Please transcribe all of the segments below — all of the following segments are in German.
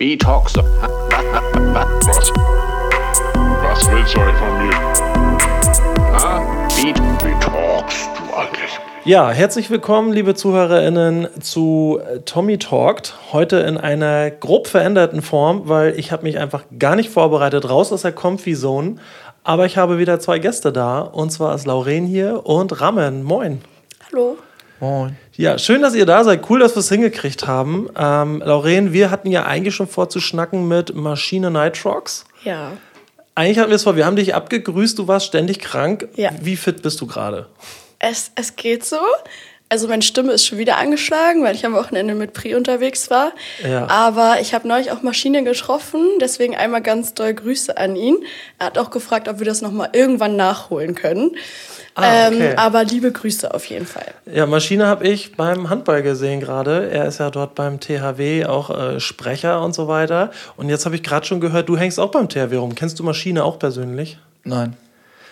Du? Was? Was willst du eigentlich von mir? Ha? Talkst du eigentlich? Ja, herzlich willkommen, liebe ZuhörerInnen, zu Tommy Talked. Heute in einer grob veränderten Form, weil ich habe mich einfach gar nicht vorbereitet, raus aus der Comfy Zone. Aber ich habe wieder zwei Gäste da, und zwar ist Lauren hier und Ramen. Moin. Hallo. Moin. Ja, schön, dass ihr da seid. Cool, dass wir es hingekriegt haben. Ähm, Lauren, wir hatten ja eigentlich schon vor zu schnacken mit Maschine Nitrox. Ja. Eigentlich hatten wir es vor, wir haben dich abgegrüßt, du warst ständig krank. Ja. Wie fit bist du gerade? Es, es geht so. Also meine Stimme ist schon wieder angeschlagen, weil ich am Wochenende mit Pri unterwegs war. Ja. Aber ich habe neulich auch Maschine getroffen, deswegen einmal ganz doll Grüße an ihn. Er hat auch gefragt, ob wir das nochmal irgendwann nachholen können. Ah, okay. ähm, aber liebe Grüße auf jeden Fall. Ja, Maschine habe ich beim Handball gesehen gerade. Er ist ja dort beim THW auch äh, Sprecher und so weiter. Und jetzt habe ich gerade schon gehört, du hängst auch beim THW rum. Kennst du Maschine auch persönlich? Nein.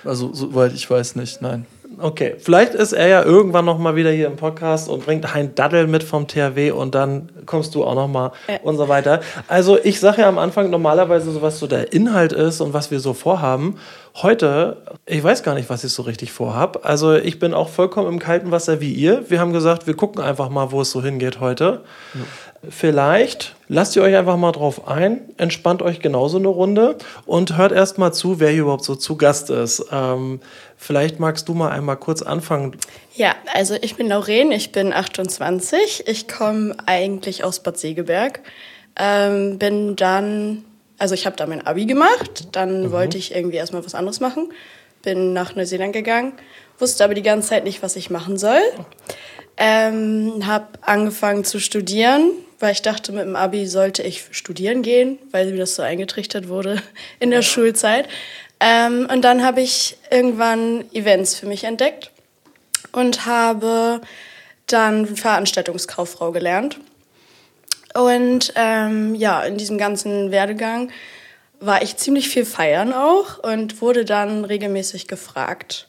Also, soweit ich weiß nicht, nein. Okay, vielleicht ist er ja irgendwann noch mal wieder hier im Podcast und bringt ein Daddel mit vom THW und dann kommst du auch noch mal Ja. und so weiter. Also ich sage ja am Anfang normalerweise so, was so der Inhalt ist und was wir so vorhaben. Heute, ich weiß gar nicht, was ich so richtig vorhab. Also ich bin auch vollkommen im kalten Wasser wie ihr. Wir haben gesagt, wir gucken einfach mal, wo es so hingeht heute. Vielleicht lasst ihr euch einfach mal drauf ein, entspannt euch genauso eine Runde und hört erst mal zu, wer hier überhaupt so zu Gast ist. Ähm, vielleicht magst du mal einmal kurz anfangen. Ja, also ich bin Lauren, ich bin 28. Ich komme eigentlich aus Bad Segeberg. Ähm, bin dann, also ich habe da mein Abi gemacht, dann wollte ich irgendwie erstmal was anderes machen. Bin nach Neuseeland gegangen, wusste aber die ganze Zeit nicht, was ich machen soll. Ähm, habe angefangen zu studieren, weil ich dachte, mit dem Abi sollte ich studieren gehen, weil mir das so eingetrichtert wurde in der Schulzeit. Ähm, und dann habe ich irgendwann Events für mich entdeckt und habe dann Veranstaltungskauffrau gelernt. Und ähm, ja, in diesem ganzen Werdegang war ich ziemlich viel feiern auch und wurde dann regelmäßig gefragt,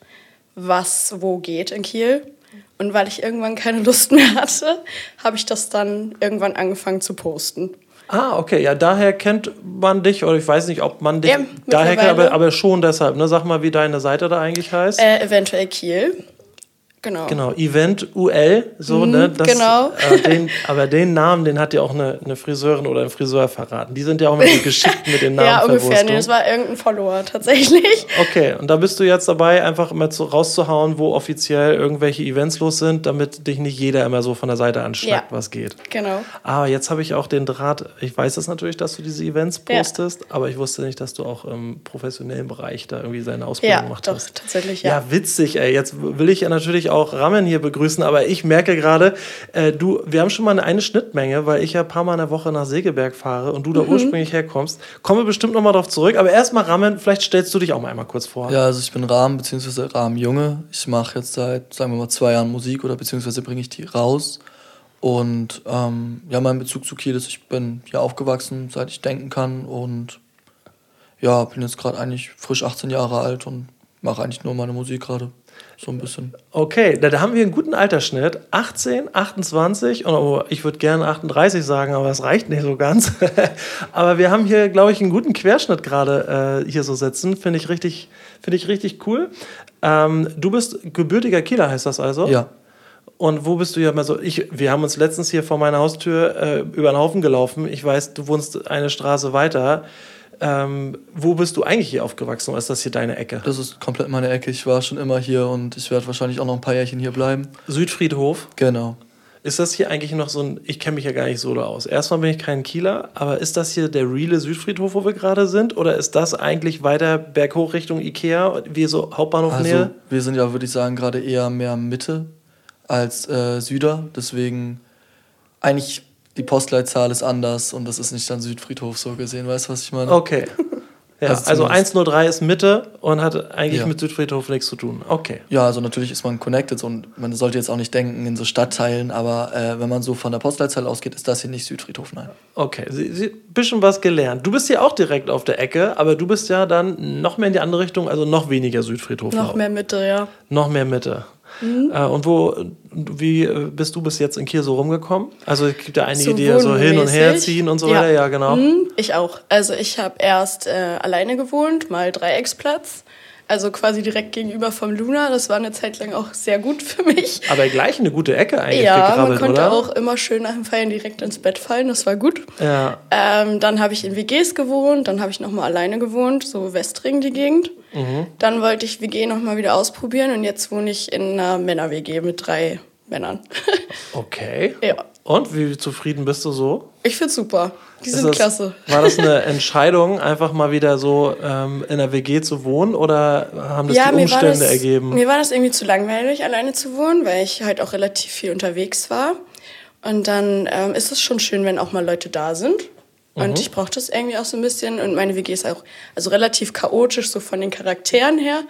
was wo geht in Kiel. Und weil ich irgendwann keine Lust mehr hatte, habe ich das dann irgendwann angefangen zu posten. Ah, okay, ja, daher kennt man dich, oder ich weiß nicht, ob man dich Ja, daher kennt, aber, aber schon deshalb. Ne? Sag mal, wie deine Seite da eigentlich heißt. Äh, eventuell Kiel. Genau. Genau, Event UL, so, ne? Das, genau. Äh, den, aber den Namen, den hat ja auch eine, eine Friseurin oder ein Friseur verraten. Die sind ja auch immer so geschickt mit den Ja, ungefähr. Nee, das war irgendein Follower tatsächlich. Okay, und da bist du jetzt dabei, einfach immer zu, rauszuhauen, wo offiziell irgendwelche Events los sind, damit dich nicht jeder immer so von der Seite anschnackt, Ja. was geht. Genau. Ah, jetzt habe ich auch den Draht. Ich weiß es natürlich, dass du diese Events Ja. postest, aber ich wusste nicht, dass du auch im professionellen Bereich da irgendwie seine Ausbildung Ja, gemacht doch, hast. tatsächlich, Ja. ja. witzig, ey. Jetzt will ich ja natürlich auch Ramen hier begrüßen, aber ich merke gerade, äh, du, wir haben schon mal eine, eine Schnittmenge, weil ich ja ein paar Mal in der Woche nach Segeberg fahre und du Mhm. da ursprünglich herkommst. Kommen wir bestimmt noch mal drauf zurück, aber erstmal Ramen, vielleicht stellst du dich auch mal einmal kurz vor. Ja, also ich bin Rahm bzw. Rahmenjunge. Ich mache jetzt seit, sagen wir mal, zwei Jahren Musik oder beziehungsweise bringe ich die raus. Und ähm, ja, mein Bezug zu Kiel ist, ich bin hier aufgewachsen, seit ich denken kann. Und ja, bin jetzt gerade eigentlich frisch 18 Jahre alt und mache eigentlich nur meine Musik gerade. So ein bisschen. Okay, da, da haben wir einen guten Altersschnitt. 18, 28 und oh, ich würde gerne 38 sagen, aber es reicht nicht so ganz. aber wir haben hier, glaube ich, einen guten Querschnitt gerade äh, hier so sitzen. Finde ich richtig, finde ich richtig cool. Ähm, du bist gebürtiger Kieler, heißt das also? Ja. Und wo bist du ja mal so? Ich, wir haben uns letztens hier vor meiner Haustür äh, über den Haufen gelaufen. Ich weiß, du wohnst eine Straße weiter. Ähm, wo bist du eigentlich hier aufgewachsen? Oder ist das hier deine Ecke? Das ist komplett meine Ecke. Ich war schon immer hier und ich werde wahrscheinlich auch noch ein paar Jährchen hier bleiben. Südfriedhof? Genau. Ist das hier eigentlich noch so ein, ich kenne mich ja gar nicht so da aus. Erstmal bin ich kein Kieler, aber ist das hier der reale Südfriedhof, wo wir gerade sind? Oder ist das eigentlich weiter berghoch Richtung Ikea, wie so Hauptbahnhof Also, Nähe? wir sind ja, würde ich sagen, gerade eher mehr Mitte als äh, Süder. Deswegen eigentlich die Postleitzahl ist anders und das ist nicht dann Südfriedhof so gesehen. Weißt du, was ich meine? Okay. Ja, Also also, zumindest- 103 ist Mitte und hat eigentlich Ja. mit Südfriedhof nichts zu tun. Okay. Ja, also natürlich ist man connected und man sollte jetzt auch nicht denken in so Stadtteilen, aber äh, wenn man so von der Postleitzahl ausgeht, ist das hier nicht Südfriedhof, nein. Okay, sie, sie, bisschen was gelernt. Du bist hier auch direkt auf der Ecke, aber du bist ja dann noch mehr in die andere Richtung, also noch weniger Südfriedhof. Noch mehr Mitte, ja. Noch mehr Mitte. Mhm. Äh, und wo, wie bist du bis jetzt in Kiel so rumgekommen? Also es gibt ja einige, So die ja so hin und her ziehen und so Ja. weiter. Ja, genau. Mhm, ich auch. Also ich habe erst äh, alleine gewohnt, mal Dreiecksplatz. Also quasi direkt gegenüber vom Luna. Das war eine Zeit lang auch sehr gut für mich. Aber gleich eine gute Ecke eigentlich ja, man konnte oder? auch immer schön nach dem Feiern direkt ins Bett fallen. Das war gut. Ja. Ähm, dann habe ich in WGs gewohnt, dann habe ich nochmal alleine gewohnt, so Westring die Gegend. Mhm. Dann wollte ich WG nochmal wieder ausprobieren und jetzt wohne ich in einer Männer-WG mit drei Männern. Okay. ja, Und wie zufrieden bist du so? ich find's super. Die sind das, klasse. War das eine Entscheidung, einfach mal wieder so ähm, in der WG zu wohnen oder haben das die mir war Umstände das, ergeben? Mir war das irgendwie zu langweilig, alleine zu wohnen, weil ich halt auch relativ viel unterwegs war. Und dann ähm, ist es schon schön, wenn auch mal Leute da sind. Und Mhm. ich brauche das irgendwie auch so ein bisschen. Und meine WG ist auch also relativ chaotisch, so von den Charakteren her.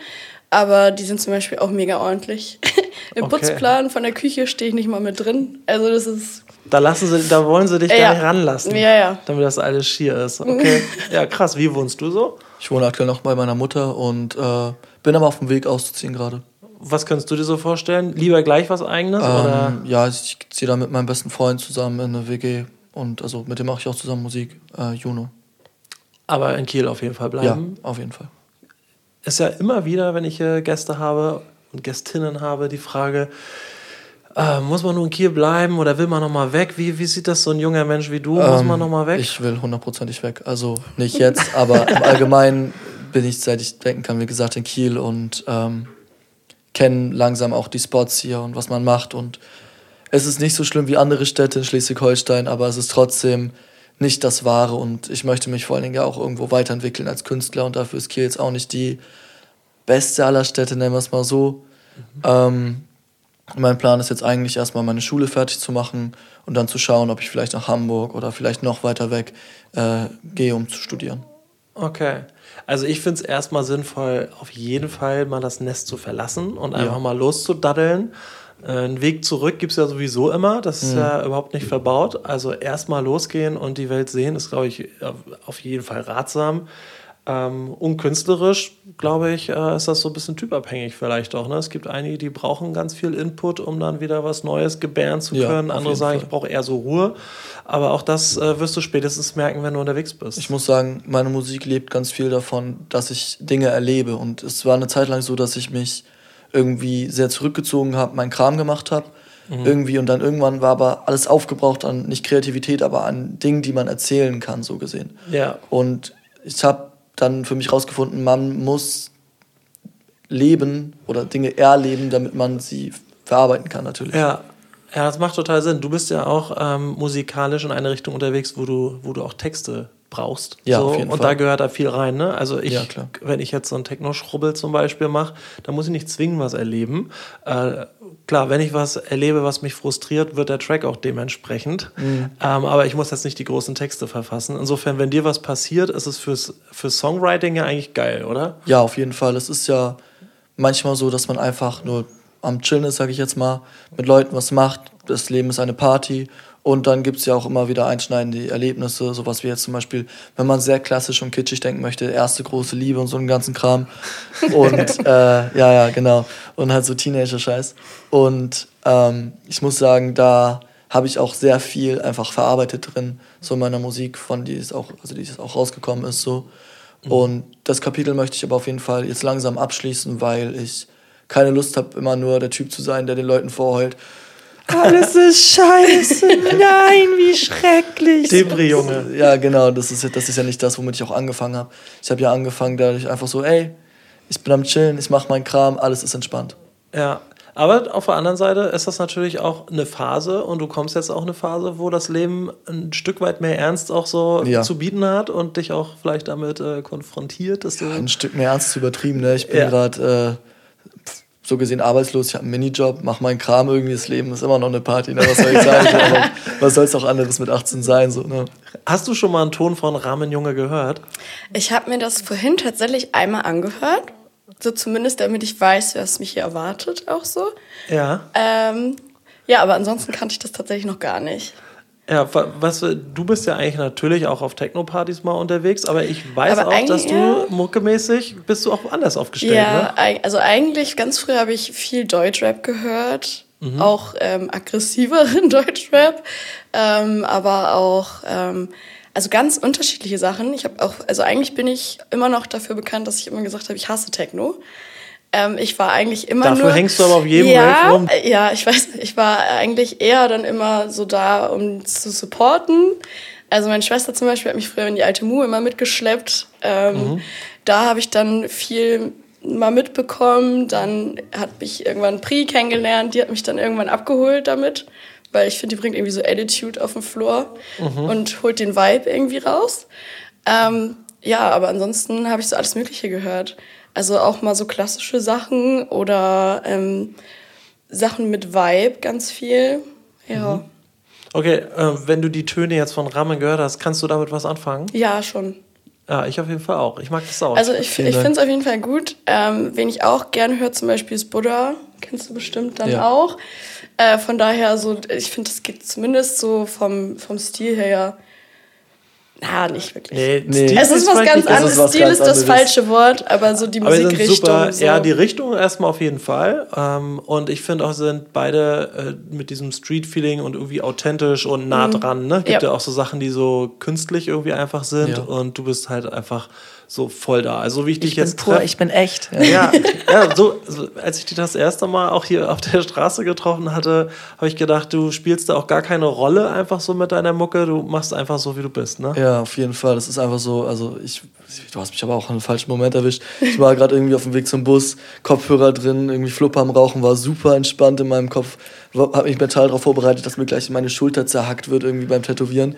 Aber die sind zum Beispiel auch mega ordentlich. Im Okay. Putzplan von der Küche stehe ich nicht mal mit drin. Also das ist Da lassen sie, da wollen sie dich Ja. gar nicht ranlassen. Ja, ja. Damit das alles schier ist. Okay. ja, krass. Wie wohnst du so? Ich wohne aktuell noch bei meiner Mutter und äh, bin aber auf dem Weg auszuziehen gerade. Was könntest du dir so vorstellen? Lieber gleich was eigenes oder? Ähm, ja, ich ziehe da mit meinem besten Freund zusammen in eine WG und also mit dem mache ich auch zusammen Musik, äh, Juno. Aber in Kiel auf jeden Fall Ja, bleiben. auf jeden Fall. Ist ja immer wieder, wenn ich äh, Gäste habe und Gästinnen habe, die Frage, äh, muss man nur in Kiel bleiben oder will man nochmal weg? Wie, wie sieht das so ein junger Mensch wie du? muss Ähm, man nochmal weg? Ich will hundertprozentig weg. Also nicht jetzt, aber im Allgemeinen bin ich, seit ich denken kann, wie gesagt, in Kiel und ähm, kenne langsam auch die Spots hier und was man macht. Und es ist nicht so schlimm wie andere Städte in Schleswig-Holstein, aber es ist trotzdem nicht das Wahre. Und ich möchte mich vor allen Dingen ja auch irgendwo weiterentwickeln als Künstler. Und dafür ist Kiel jetzt auch nicht die beste aller Städte, nennen wir es mal so. Ähm, mein Plan ist jetzt eigentlich erstmal meine Schule fertig zu machen und dann zu schauen, ob ich vielleicht nach Hamburg oder vielleicht noch weiter weg äh, gehe, um zu studieren. Okay. Also ich finde es erstmal sinnvoll, auf jeden Fall mal das Nest zu verlassen und einfach Ja. mal loszudaddeln. Äh, Einen Weg zurück gibt es ja sowieso immer, das ist ja überhaupt nicht verbaut. Also erstmal losgehen und die Welt sehen, ist, glaube ich, auf jeden Fall ratsam. Ähm, und künstlerisch, glaube ich, äh, ist das so ein bisschen typabhängig vielleicht auch. Ne? Es gibt einige, die brauchen ganz viel Input, um dann wieder was Neues gebären zu Ja, können. auf Andere sagen, Fall. ich brauche eher so Ruhe. Aber auch das äh, wirst du spätestens merken, wenn du unterwegs bist. Ich muss sagen, meine Musik lebt ganz viel davon, dass ich Dinge erlebe. Und es war eine Zeit lang so, dass ich mich irgendwie sehr zurückgezogen habe, meinen Kram gemacht habe. Irgendwie und dann irgendwann war aber alles aufgebraucht an nicht Kreativität, aber an Dingen, die man erzählen kann, so gesehen. ja. Und ich habe dann für mich rausgefunden, man muss leben oder Dinge erleben, damit man sie verarbeiten kann natürlich. Ja, ja, das macht total Sinn. Du bist ja auch ähm, musikalisch in eine Richtung unterwegs, wo du, wo du auch Texte brauchst. Ja, so, auf jeden und Fall. da gehört da viel rein. Ne? Also ich, Ja, wenn ich jetzt so ein Techno-Schrubbel zum Beispiel mache, dann muss ich nicht zwingen was erleben. Äh, klar, wenn ich was erlebe, was mich frustriert, wird der Track auch dementsprechend. Mhm. Ähm, aber ich muss jetzt nicht die großen Texte verfassen. Insofern, wenn dir was passiert, ist es fürs, fürs Songwriting ja eigentlich geil, oder? Ja, auf jeden Fall. Es ist ja manchmal so, dass man einfach nur am Chillen ist, sage ich jetzt mal, mit Leuten was macht. Das Leben ist eine Party. Und dann gibt es ja auch immer wieder einschneidende Erlebnisse, sowas wie jetzt zum Beispiel, wenn man sehr klassisch und kitschig denken möchte, erste große Liebe und so einen ganzen Kram. Und äh, ja, ja, genau. Und halt so Teenager-Scheiß. Und ähm, ich muss sagen, da habe ich auch sehr viel einfach verarbeitet drin, so in meiner Musik, von die es auch, also die es auch rausgekommen ist, so. Und das Kapitel möchte ich aber auf jeden Fall jetzt langsam abschließen, weil ich keine Lust habe, immer nur der Typ zu sein, der den Leuten vorheult. Alles ist scheiße, nein, wie schrecklich. Debris, Junge. Ja, genau, das ist, ja- das ist ja nicht das, womit ich auch angefangen habe. Ich habe ja angefangen, dadurch einfach so, ey, ich bin am Chillen, ich mache meinen Kram, alles ist entspannt. Ja, aber auf der anderen Seite ist das natürlich auch eine Phase und du kommst jetzt auch in eine Phase, wo das Leben ein Stück weit mehr Ernst auch so Ja. zu bieten hat und dich auch vielleicht damit äh, konfrontiert, dass du. Ein Stück mehr ernst zu übertrieben, ne? Ich bin Ja. gerade äh, so gesehen arbeitslos, ich habe einen Minijob, mache meinen Kram irgendwie, das Leben ist immer noch eine Party, ne? Was soll ich sagen? Was soll es auch anderes mit 18 sein, so, ne? Hast du schon mal einen Ton von Rahmen Junge gehört? Ich habe mir das vorhin tatsächlich einmal angehört. So zumindest, damit ich weiß, was mich hier erwartet, auch so. Ja. Ähm, ja, aber ansonsten kannte ich das tatsächlich noch gar nicht. Ja, wa- was, du bist ja eigentlich natürlich auch auf Techno-Partys mal unterwegs, aber ich weiß Aber auch, dass du ja. muckemäßig bist du auch woanders aufgestellt, Ja, ne? also eigentlich ganz früh habe ich viel Deutschrap gehört, auch ähm, aggressiveren Deutschrap, ähm, aber auch ähm, also ganz unterschiedliche Sachen. Ich habe auch, also eigentlich bin ich immer noch dafür bekannt, dass ich immer gesagt habe, ich hasse Techno. Ähm, ich war eigentlich immer Dafür nur. hängst du aber auf jedem ja, Rave rum. Ja, ich weiß, ich war eigentlich eher dann immer so da, um zu supporten. Also meine Schwester zum Beispiel hat mich früher in die alte Mu immer mitgeschleppt. Ähm, Mhm. Da habe ich dann viel mal mitbekommen. Dann hat mich irgendwann Pri kennengelernt. Die hat mich dann irgendwann abgeholt damit. Weil ich finde, die bringt irgendwie so Attitude auf den Floor Mhm. und holt den Vibe irgendwie raus. Ähm, ja, aber ansonsten habe ich so alles Mögliche gehört. Also auch mal so klassische Sachen oder ähm, Sachen mit Vibe ganz viel. Ja, Okay, äh, wenn du die Töne jetzt von Ramen gehört hast, kannst du damit was anfangen? ja schon. Ja, ich auf jeden Fall auch. Ich mag das auch. Also ich, ich finde es auf jeden Fall gut. Ähm, wen ich auch gerne höre, zum Beispiel ist Buddha. Kennst du bestimmt dann Ja. auch. Äh, von daher, so, ich finde, das geht zumindest so vom, vom Stil her. Na, nicht wirklich. nee, Nee. Stil Es ist was vielleicht ganz nicht- Es ist anderes. was Stil ganz ist das anderes. falsche Wort, aber so die Aber Musikrichtung. super. so. Ja, die Richtung erstmal auf jeden Fall. Ähm, und ich finde auch, sind beide äh, mit diesem Street-Feeling und irgendwie authentisch und nah dran. Ne? Gibt ja. Mhm. Ja. auch so Sachen, die so künstlich irgendwie einfach sind. Ja. Und du bist halt einfach so voll da. Also wie ich dich Ich bin jetzt pur, treff- ich bin echt. Ja. ja, so, so, als ich dich das erste Mal auch hier auf der Straße getroffen hatte, habe ich gedacht, du spielst da auch gar keine Rolle einfach so mit deiner Mucke. Du machst einfach so, wie du bist, ne? Ja, auf jeden Fall. Das ist einfach so, also ich, du hast mich aber auch an einem falschen Moment erwischt. Ich war gerade irgendwie auf dem Weg zum Bus, Kopfhörer drin, irgendwie Flupper am Rauchen, war super entspannt in meinem Kopf. Habe mich mental darauf vorbereitet, dass mir gleich meine Schulter zerhackt wird irgendwie beim Tätowieren.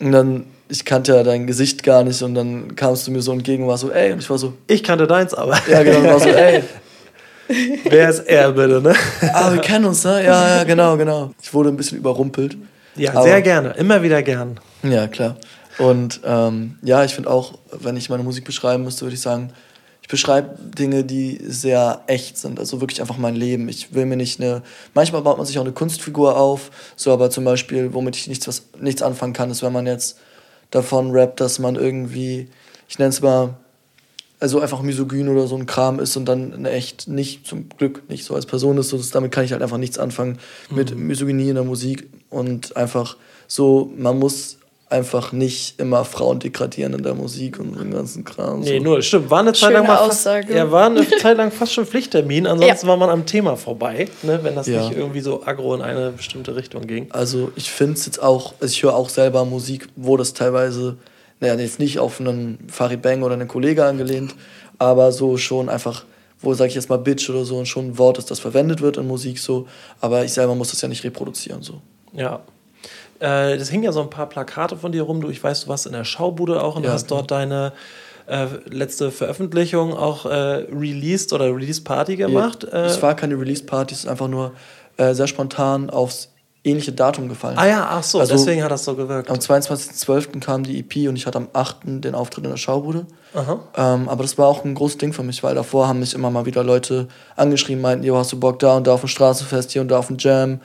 Und dann, ich kannte ja dein Gesicht gar nicht und dann kamst du mir so entgegen und war so, ey, und ich war so, Ich kannte deins, aber ja genau, und war so, ey, wer ist er bitte, ne? ah, wir kennen uns, ne? Ja, ja, genau, genau. Ich wurde ein bisschen überrumpelt. Ja, Aber- sehr gerne. Immer wieder gern. Ja, klar. Und ähm, ja, ich finde auch, wenn ich meine Musik beschreiben müsste, würde ich sagen, ich beschreibe Dinge, die sehr echt sind. Also wirklich einfach mein Leben. Ich will mir nicht eine. Manchmal baut man sich auch eine Kunstfigur auf. So, aber zum Beispiel, womit ich nichts, was, nichts anfangen kann, ist, wenn man jetzt davon rappt, dass man irgendwie, ich nenne es mal, also einfach misogyn oder so ein Kram ist und dann echt nicht, zum Glück nicht so als Person ist. So, damit kann ich halt einfach nichts anfangen mit Misogynie in der Musik und einfach so, man muss einfach nicht immer Frauen degradieren in der Musik und so den ganzen Kram. Nee, so. nur, stimmt. War eine Zeit Schöne lang mal fast, Aussage. ja, war eine Zeit lang fast schon Pflichttermin, ansonsten Ja. war man am Thema vorbei, ne, wenn das Ja. nicht irgendwie so aggro in eine bestimmte Richtung ging. Also ich finde es jetzt auch, also ich höre auch selber Musik, wo das teilweise, naja, jetzt nicht auf einen Farid Bang oder einen Kollege angelehnt, aber so schon einfach, wo sage ich jetzt mal Bitch oder so und schon ein Wort ist, das verwendet wird in Musik so, aber ich selber muss das ja nicht reproduzieren so. Ja. Äh, das hing ja so ein paar Plakate von dir rum. Du, ich weiß, du warst in der Schaubude auch und Ja, hast dort deine äh, letzte Veröffentlichung auch äh, released oder Release-Party gemacht. Ja, es Äh, war keine Release-Party, es ist einfach nur äh, sehr spontan aufs ähnliche Datum gefallen. ah ja, ach so, Also, deswegen hat das so gewirkt. Am 22.12. kam die EP und ich hatte am 8. den Auftritt in der Schaubude. Ähm, aber das war auch ein großes Ding für mich, weil davor haben mich immer mal wieder Leute angeschrieben, meinten, jo, hast du Bock da und da auf ein Straßenfest, hier und da auf ein Jam.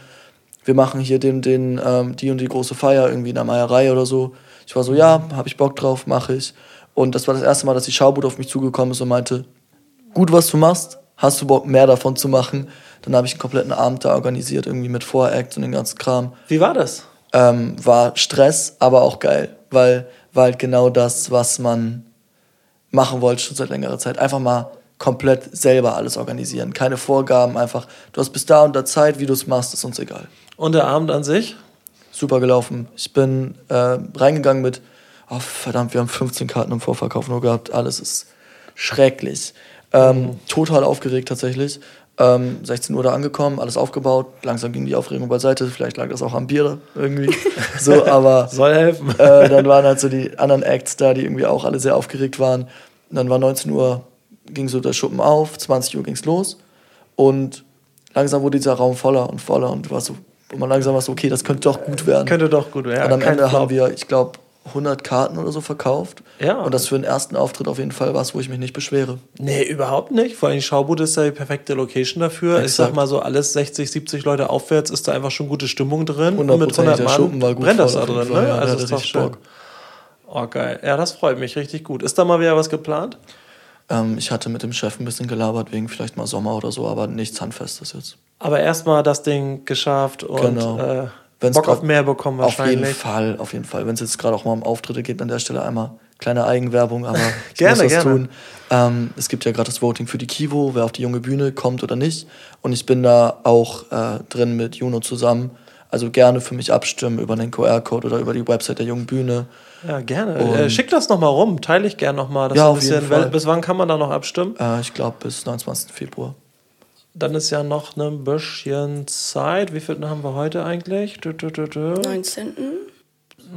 Wir machen hier den, den, ähm, die und die große Feier irgendwie in der Meierei oder so. Ich war so, ja, habe ich Bock drauf, mache ich. Und das war das erste Mal, dass die Schaubude auf mich zugekommen ist und meinte, gut, was du machst, hast du Bock, mehr davon zu machen? Dann habe ich einen kompletten Abend da organisiert, irgendwie mit Voract und den ganzen Kram. Wie war das? Ähm, war Stress, aber auch geil, weil war halt genau das, was man machen wollte schon seit längerer Zeit. Einfach mal komplett selber alles organisieren. Keine Vorgaben, einfach, du hast bis da und da Zeit, wie du es machst, ist uns egal. Und der Abend an sich? Super gelaufen. Ich bin äh, reingegangen mit, oh verdammt, wir haben 15 Karten im Vorverkauf nur gehabt, alles ist schrecklich. Ähm, Total aufgeregt tatsächlich. Ähm, 16 Uhr da angekommen, alles aufgebaut, langsam ging die Aufregung beiseite, vielleicht lag das auch am Bier irgendwie. so, aber Soll helfen. äh, dann waren halt so die anderen Acts da, die irgendwie auch alle sehr aufgeregt waren. Und dann war 19 Uhr, ging so der Schuppen auf, 20 Uhr ging's los. Und langsam wurde dieser Raum voller und voller und war so, und man langsam war so, okay, das könnte doch gut werden. Könnte doch gut werden. und am kein Ende haben Flop. wir, ich glaube, 100 Karten oder so verkauft. Ja. Und das für den ersten Auftritt auf jeden Fall was, wo ich mich nicht beschwere. Nee, überhaupt nicht. Vor allem Schaubude ist ja die perfekte Location dafür. Ich sag Exakt. mal so, alles 60, 70 Leute aufwärts ist da einfach schon gute Stimmung drin. Und 100% mit 100 der Mann war gut brennt das da drin, ne? ja, also ist doch schön. Bock. Oh, geil. Ja, das freut mich richtig gut. Ist da mal wieder was geplant? Ähm, ich hatte mit dem Chef ein bisschen gelabert, wegen vielleicht mal Sommer oder so, aber nichts Handfestes jetzt. Aber erstmal das Ding geschafft und Genau. äh, Wenn's Bock auf mehr bekommen Auf jeden wahrscheinlich. Fall, auf jeden Fall. Wenn es jetzt gerade auch mal um Auftritte geht, an der Stelle einmal kleine Eigenwerbung, aber ich Gerne, muss das gerne. tun. Ähm, es gibt ja gerade das Voting für die Kivo, wer auf die junge Bühne kommt oder nicht. Und ich bin da auch äh, drin mit Juno zusammen. Also gerne für mich abstimmen über den QR-Code oder über die Website der jungen Bühne. Ja, gerne. Und- Äh, schick das nochmal rum. Teile ich gerne nochmal. Ja, auf jeden Fall. Bis wann kann man da noch abstimmen? Äh, ich glaube bis 29. Februar. Dann ist ja noch ein bisschen Zeit. Wie viel haben wir heute eigentlich? Du, du, du, du. 19.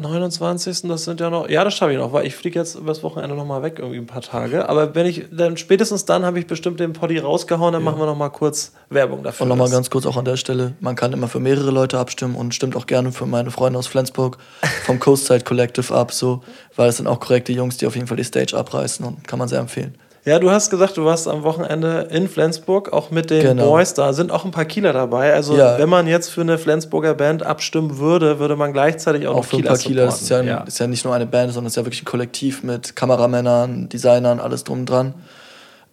29. Das sind ja noch. Ja, das schaffe ich noch, weil ich fliege jetzt übers Wochenende nochmal weg, irgendwie ein paar Tage. Aber wenn ich, dann spätestens dann habe ich bestimmt den Poddy rausgehauen, dann machen wir nochmal kurz Werbung dafür. Und nochmal ganz kurz auch an der Stelle, man kann immer für mehrere Leute abstimmen und stimmt auch gerne für meine Freunde aus Flensburg vom Coastside Collective ab, so, weil es sind auch korrekte Jungs, die auf jeden Fall die Stage abreißen und kann man sehr empfehlen. Ja, du hast gesagt, du warst am Wochenende in Flensburg, auch mit den Genau. Boys da. Sind auch ein paar Kieler dabei. Also, Ja. wenn man jetzt für eine Flensburger Band abstimmen würde, würde man gleichzeitig auch, Auch noch für ein Kieler paar Kieler, das ist ja, ein, ist ja nicht nur eine Band, sondern es ist ja wirklich ein Kollektiv mit Kameramännern, Designern, alles drum und dran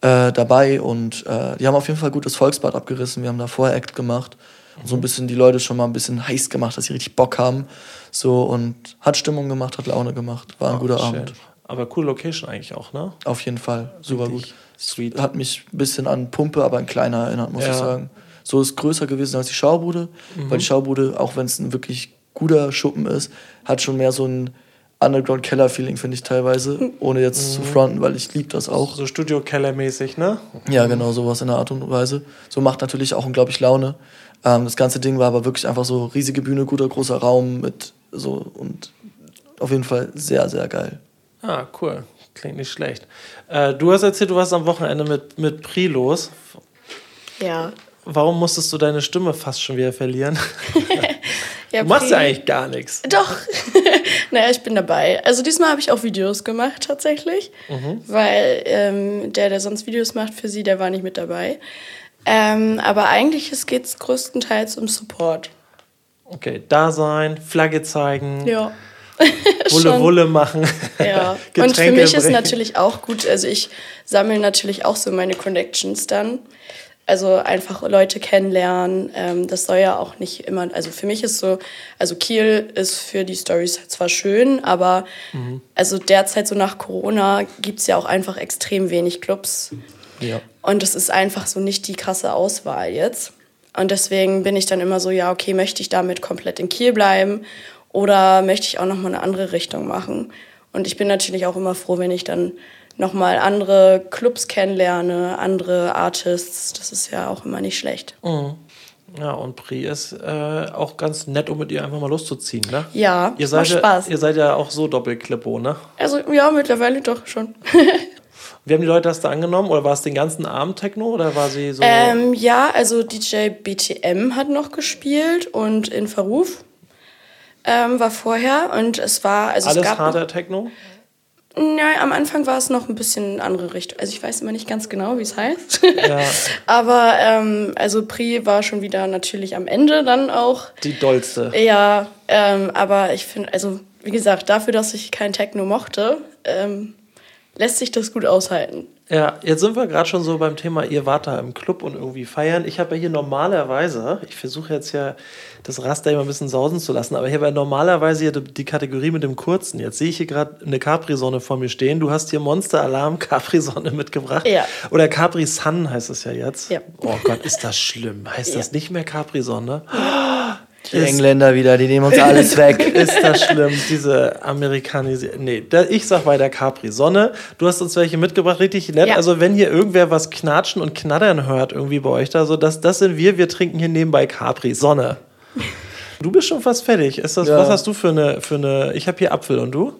äh, dabei und äh, die haben auf jeden Fall gutes Volksbad abgerissen. Wir haben da vorher Act gemacht und so ein bisschen die Leute schon mal ein bisschen heiß gemacht, dass sie richtig Bock haben. So und hat Stimmung gemacht, hat Laune gemacht. War ein Oh, guter schön. Abend. Aber coole Location eigentlich auch, ne? Auf jeden Fall. Super Richtig gut. Sweet. Hat mich ein bisschen an Pumpe, aber ein kleiner erinnert, muss Ja. ich sagen. So ist größer gewesen als die Schaubude, Mhm. weil die Schaubude, auch wenn es ein wirklich guter Schuppen ist, hat schon mehr so ein Underground-Keller-Feeling, finde ich teilweise, ohne jetzt zu fronten, weil ich liebe das auch. So Studio-Keller-mäßig, ne? Ja, genau, sowas in der Art und Weise. So macht natürlich auch unglaublich Laune. Ähm, das ganze Ding war aber wirklich einfach so riesige Bühne, guter großer Raum mit so und auf jeden Fall sehr, sehr geil. Ah, cool. Klingt nicht schlecht. Äh, du hast erzählt, du warst am Wochenende mit, mit Pri los. Ja. Warum musstest du deine Stimme fast schon wieder verlieren? ja Du machst ja eigentlich gar nichts. Doch. naja, ich bin dabei. Also diesmal habe ich auch Videos gemacht tatsächlich, weil ähm, der, der sonst Videos macht für sie, der war nicht mit dabei. Ähm, aber eigentlich geht es größtenteils um Support. Okay, da sein, Flagge zeigen, Ja. Wulle. Wulle machen. Ja, und für mich ist bringen. natürlich auch gut, also ich sammle natürlich auch so meine Connections dann. Also einfach Leute kennenlernen. Ähm, das soll ja auch nicht immer, also für mich ist so, also Kiel ist für die Stories zwar schön, aber Mhm. also derzeit so nach Corona gibt's ja auch einfach extrem wenig Clubs. Ja. Und es ist einfach so nicht die krasse Auswahl jetzt. Und deswegen bin ich dann immer so, ja, okay, möchte ich damit komplett in Kiel bleiben oder möchte ich auch nochmal eine andere Richtung machen? Und ich bin natürlich auch immer froh, wenn ich dann nochmal andere Clubs kennenlerne, andere Artists. Das ist ja auch immer nicht schlecht. Ja, und Pri ist äh, auch ganz nett, um mit ihr einfach mal loszuziehen, ne? Ja, Ihr macht seid, ja, Spaß. ihr seid ja auch so Doppelklippo, ne? Also ja, mittlerweile doch schon. Wie haben die Leute das da angenommen? Oder war es den ganzen Abend Techno? Oder war sie so. Ähm, ja, also DJ BTM hat noch gespielt und in Verruf ähm, war vorher und es war also alles es gab harter Techno? Nein, am Anfang war es noch ein bisschen in andere Richtung. Also ich weiß immer nicht ganz genau, wie es heißt. Ja. Aber ähm, also Pri war schon wieder natürlich am Ende dann auch. Die dollste. Ja, ähm, aber ich finde, also wie gesagt, dafür, dass ich kein Techno mochte, ähm, lässt sich das gut aushalten. Ja, jetzt sind wir gerade schon so beim Thema, ihr wart da im Club und irgendwie feiern. Ich habe ja hier normalerweise, ich versuche jetzt ja das Raster immer ein bisschen sausen zu lassen, aber habe ja normalerweise hier die, Kategorie mit dem Kurzen. Jetzt sehe ich hier gerade eine Capri-Sonne vor mir stehen. Du hast hier Monster Alarm Capri-Sonne mitgebracht. Ja. Oder Capri-Sun heißt es ja jetzt. Ja. Oh Gott, ist das schlimm. Heißt das Ja. nicht mehr Capri-Sonne? Die Engländer wieder, die nehmen uns alles weg. Ist das schlimm, diese Amerikanisierung? Nee, da, ich sag weiter Capri. Sonne, du hast uns welche mitgebracht, richtig nett. Ja. Also, wenn hier irgendwer was knatschen und knattern hört, irgendwie bei euch da, so das, das sind wir, wir trinken hier nebenbei Capri. Sonne. Du bist schon fast fertig. Ist das, Ja. Was hast du für eine, für eine. Ich habe hier Apfel und du?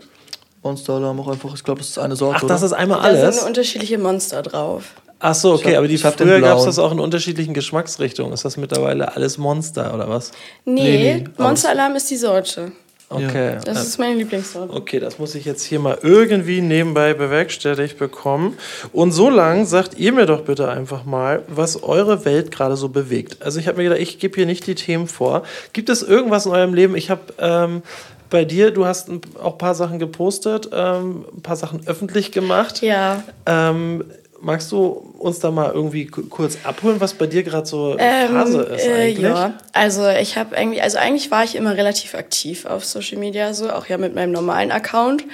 Monster Alarm auch einfach, ich glaube, das ist eine Sorte. Ach, das oder? ist einmal Da alles. sind unterschiedliche Monster drauf. Ach so, okay, hab- aber die früher gab es das auch in unterschiedlichen Geschmacksrichtungen. Ist das mittlerweile alles Monster oder was? Nee, Nee, nee, Monster Alarm ist die Sorte. Okay. Das ist meine Lieblingssorte. Okay, das muss ich jetzt hier mal irgendwie nebenbei bewerkstelligt bekommen. Und so lang sagt ihr mir doch bitte einfach mal, was eure Welt gerade so bewegt. Also ich habe mir gedacht, ich gebe hier nicht die Themen vor. Gibt es irgendwas in eurem Leben? Ich habe ähm, bei dir, du hast auch ein paar Sachen gepostet, ähm, ein paar Sachen öffentlich gemacht. Ja. Ähm, magst du uns da mal irgendwie ku- kurz abholen, was bei dir gerade so Phase ist äh, eigentlich? ja, also ich habe irgendwie, also eigentlich war ich immer relativ aktiv auf Social Media, so auch ja mit meinem normalen Account.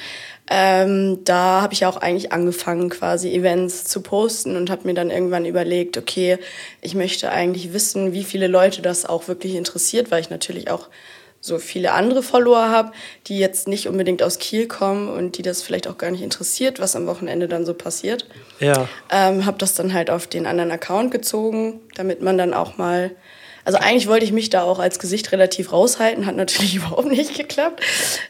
Ähm, da habe ich auch eigentlich angefangen, quasi Events zu posten und habe mir dann irgendwann überlegt, okay, ich möchte eigentlich wissen, wie viele Leute das auch wirklich interessiert, weil ich natürlich auch so viele andere Follower habe, die jetzt nicht unbedingt aus Kiel kommen und die das vielleicht auch gar nicht interessiert, was am Wochenende dann so passiert. Ja. Ähm, habe das dann halt auf den anderen Account gezogen, damit man dann auch mal. Also eigentlich wollte ich mich da auch als Gesicht relativ raushalten, hat natürlich überhaupt nicht geklappt.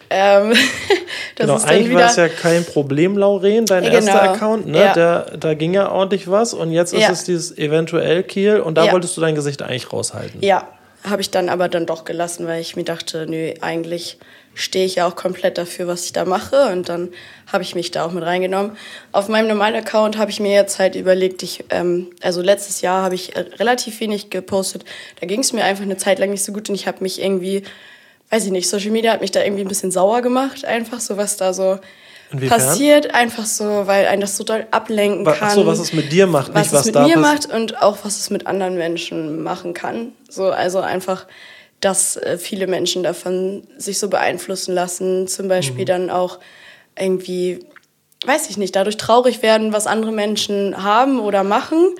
Ähm, das Genau, ist eigentlich war es ja kein Problem, Lauren, dein Ja, erster genau. Account, ne? Ja. Der, da ging ja ordentlich was und jetzt ist Ja. es dieses eventuell Kiel und da wolltest du dein Gesicht eigentlich raushalten. Ja, habe ich dann aber dann doch gelassen, weil ich mir dachte, nö, eigentlich stehe ich ja auch komplett dafür, was ich da mache. Und dann habe ich mich da auch mit reingenommen. Auf meinem normalen Account habe ich mir jetzt halt überlegt, ich, ähm, also letztes Jahr habe ich äh, relativ wenig gepostet. Da ging es mir einfach eine Zeit lang nicht so gut und ich habe mich irgendwie, weiß ich nicht, Social Media hat mich da irgendwie ein bisschen sauer gemacht, einfach so, was da so Inwiefern? passiert, einfach so, weil einen das so doll ablenken kann. ach so, was es mit dir macht, was nicht was es mit da mir macht und auch was es mit anderen Menschen machen kann. So, also einfach, dass äh, viele Menschen davon sich so beeinflussen lassen, zum Beispiel Mhm. dann auch irgendwie, weiß ich nicht, dadurch traurig werden, was andere Menschen haben oder machen,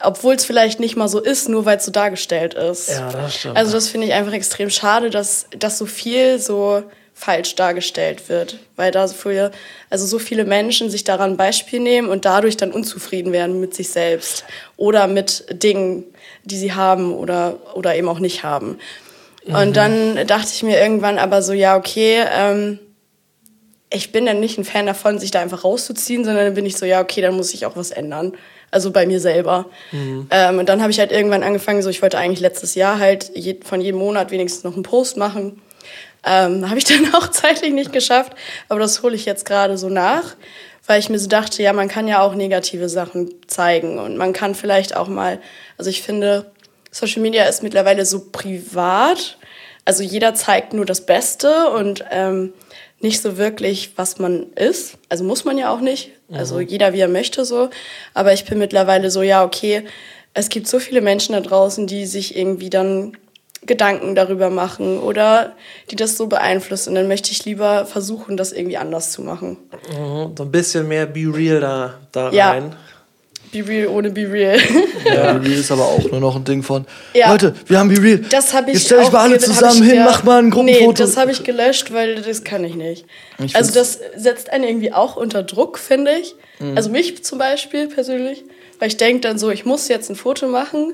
obwohl es vielleicht nicht mal so ist, nur weil es so dargestellt ist. Ja, das stimmt. Also das finde ich einfach extrem schade, dass, dass so viel so falsch dargestellt wird, weil da so viele, also so viele Menschen sich daran Beispiel nehmen und dadurch dann unzufrieden werden mit sich selbst oder mit Dingen, die sie haben oder, oder eben auch nicht haben. Und dann dachte ich mir irgendwann aber so, ja, okay, ähm, ich bin dann nicht ein Fan davon, sich da einfach rauszuziehen, sondern dann bin ich so, ja, okay, dann muss ich auch was ändern. Also bei mir selber. Ähm, und dann habe ich halt irgendwann angefangen, so ich wollte eigentlich letztes Jahr halt je, von jedem Monat wenigstens noch einen Post machen. Ähm, habe ich dann auch zeitlich nicht geschafft, aber das hole ich jetzt gerade so nach, weil ich mir so dachte, ja, man kann ja auch negative Sachen zeigen und man kann vielleicht auch mal, also ich finde, Social Media ist mittlerweile so privat, also jeder zeigt nur das Beste und ähm, nicht so wirklich, was man ist. Also muss man ja auch nicht. Also jeder, wie er möchte so. Aber ich bin mittlerweile so, ja, okay, es gibt so viele Menschen da draußen, die sich irgendwie dann Gedanken darüber machen oder die das so beeinflussen. Und dann möchte ich lieber versuchen, das irgendwie anders zu machen. Mhm, So ein bisschen mehr Be Real da, da Ja. rein. Be real ohne be real. Ja, Be Real ist aber auch nur noch ein Ding von, Ja. Leute, wir haben Be Real. Das habe ich Jetzt stell euch auch mal alle zusammen hin, ja. mach mal ein Gruppenfoto. Nee, das habe ich gelöscht, weil das kann ich nicht. Ich also das setzt einen irgendwie auch unter Druck, finde ich. Mhm. Also mich zum Beispiel persönlich, weil ich denke dann so, ich muss jetzt ein Foto machen.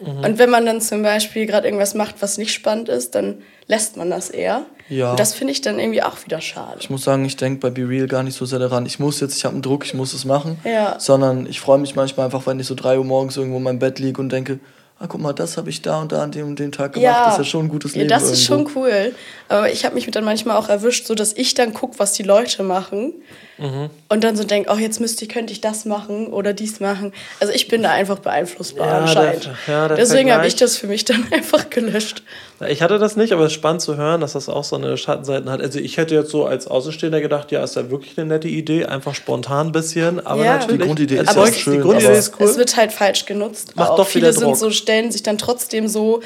Mhm. Und wenn man dann zum Beispiel gerade irgendwas macht, was nicht spannend ist, dann lässt man das eher. Ja. Und das finde ich dann irgendwie auch wieder schade. Ich muss sagen, ich denke bei Be Real gar nicht so sehr daran. Ich muss jetzt, ich habe einen Druck, ich muss es machen. Ja. Sondern ich freue mich manchmal einfach, wenn ich so drei Uhr morgens irgendwo in meinem Bett liege und denke, ah, guck mal, das habe ich da und da an dem und dem Tag gemacht. Das ist ja schon ein gutes ja, Leben. das ist irgendwo. schon cool. Aber ich habe mich dann manchmal auch erwischt, so dass ich dann gucke, was die Leute machen. Und dann so denke, oh, jetzt müsste ich, könnte ich das machen oder dies machen. Also ich bin da einfach beeinflussbar Ja, anscheinend. der- ja, der Deswegen habe ich das für mich dann einfach gelöscht. Ich hatte das nicht, aber es ist spannend zu hören, dass das auch so eine Schattenseiten hat. Also ich hätte jetzt so als Außenstehender gedacht, ja, ist ja wirklich eine nette Idee, einfach spontan ein bisschen. Aber Ja. natürlich. Die Grundidee ist also ja schön, Die Grundidee aber- ist cool. Es wird halt falsch genutzt. Macht auch doch viele sind Druck. so, stellen sich dann trotzdem so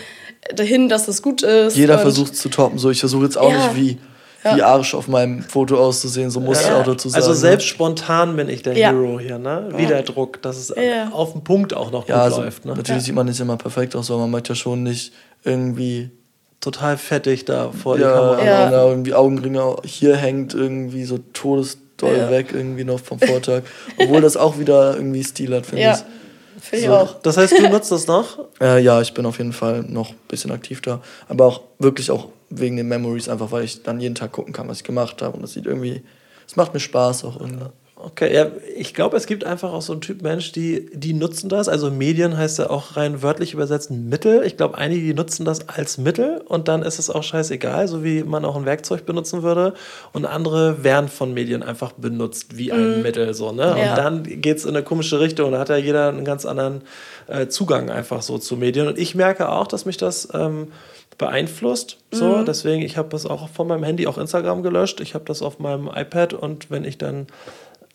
dahin, dass es gut ist. Jeder versucht es zu toppen. So, ich versuche jetzt auch Ja. nicht wie, Ja. wie Arsch auf meinem Foto auszusehen. So muss ich auch dazu sagen. also ne? selbst spontan bin ich der Ja. Hero hier, ne? Wie der Druck, dass es Ja. auf den Punkt auch noch gut Ja, also läuft. Ne? natürlich sieht man nicht immer perfekt aus, aber man möchte ja schon nicht irgendwie Total fettig da vor die ja, Kamera. Ja. irgendwie Augenringe hier hängt irgendwie so todesdoll Ja. weg irgendwie noch vom Vortag, obwohl das auch wieder irgendwie Stil hat, finde Ja, ich. finde ich So, auch. Das heißt, du nutzt das noch? Äh, ja, ich bin auf jeden Fall noch ein bisschen aktiv da, aber auch wirklich auch wegen den Memories, einfach weil ich dann jeden Tag gucken kann, was ich gemacht habe und das sieht irgendwie, es macht mir Spaß auch irgendwie. Okay, ja, ich glaube, es gibt einfach auch so einen Typ Mensch, die, die nutzen das. Also Medien heißt ja auch rein wörtlich übersetzt Mittel. Ich glaube, einige, die nutzen das als Mittel und dann ist es auch scheißegal, so wie man auch ein Werkzeug benutzen würde. Und andere werden von Medien einfach benutzt wie ein Mittel. So, ne? Ja. Und dann geht es in eine komische Richtung. Da hat ja jeder einen ganz anderen äh, Zugang einfach so zu Medien. Und ich merke auch, dass mich das ähm, beeinflusst. So, deswegen, ich habe das auch von meinem Handy auch Instagram gelöscht. Ich habe das auf meinem iPad und wenn ich dann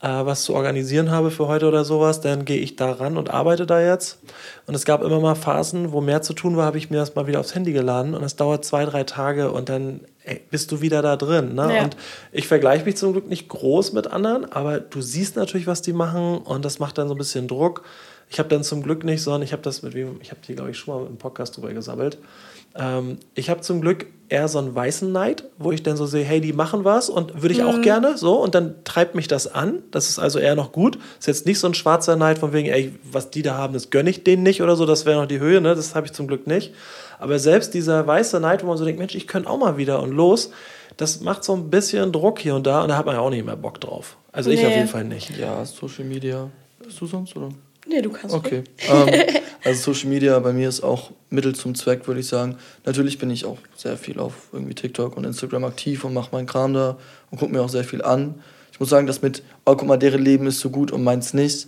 äh, was zu organisieren habe für heute oder sowas, dann gehe ich da ran und arbeite da jetzt. Und es gab immer mal Phasen, wo mehr zu tun war, habe ich mir das mal wieder aufs Handy geladen und es dauert zwei, drei Tage und dann ey, bist du wieder da drin. Ne? Ja. Und ich vergleiche mich zum Glück nicht groß mit anderen, aber du siehst natürlich, was die machen und das macht dann so ein bisschen Druck. Ich habe dann zum Glück nicht, sondern ich habe das mit wem, ich habe die, glaube ich, schon mal im Podcast drüber gesammelt. Ähm, ich habe zum Glück eher so einen weißen Neid, wo ich dann so sehe, hey, die machen was und würde ich auch gerne so und dann treibt mich das an. Das ist also eher noch gut. Ist jetzt nicht so ein schwarzer Neid von wegen, ey, was die da haben, das gönne ich denen nicht oder so, das wäre noch die Höhe, ne? Das habe ich zum Glück nicht. Aber selbst dieser weiße Neid, wo man so denkt, Mensch, ich könnte auch mal wieder und los, das macht so ein bisschen Druck hier und da und da hat man ja auch nicht mehr Bock drauf. Also ich Nee. auf jeden Fall nicht. Ja, Social Media. Bist du sonst, oder? Nee, du kannst. Okay. ähm, also Social Media bei mir ist auch Mittel zum Zweck, würde ich sagen. Natürlich bin ich auch sehr viel auf irgendwie TikTok und Instagram aktiv und mache meinen Kram da und gucke mir auch sehr viel an. Ich muss sagen, das mit, oh guck mal, deren Leben ist so gut und meins nicht,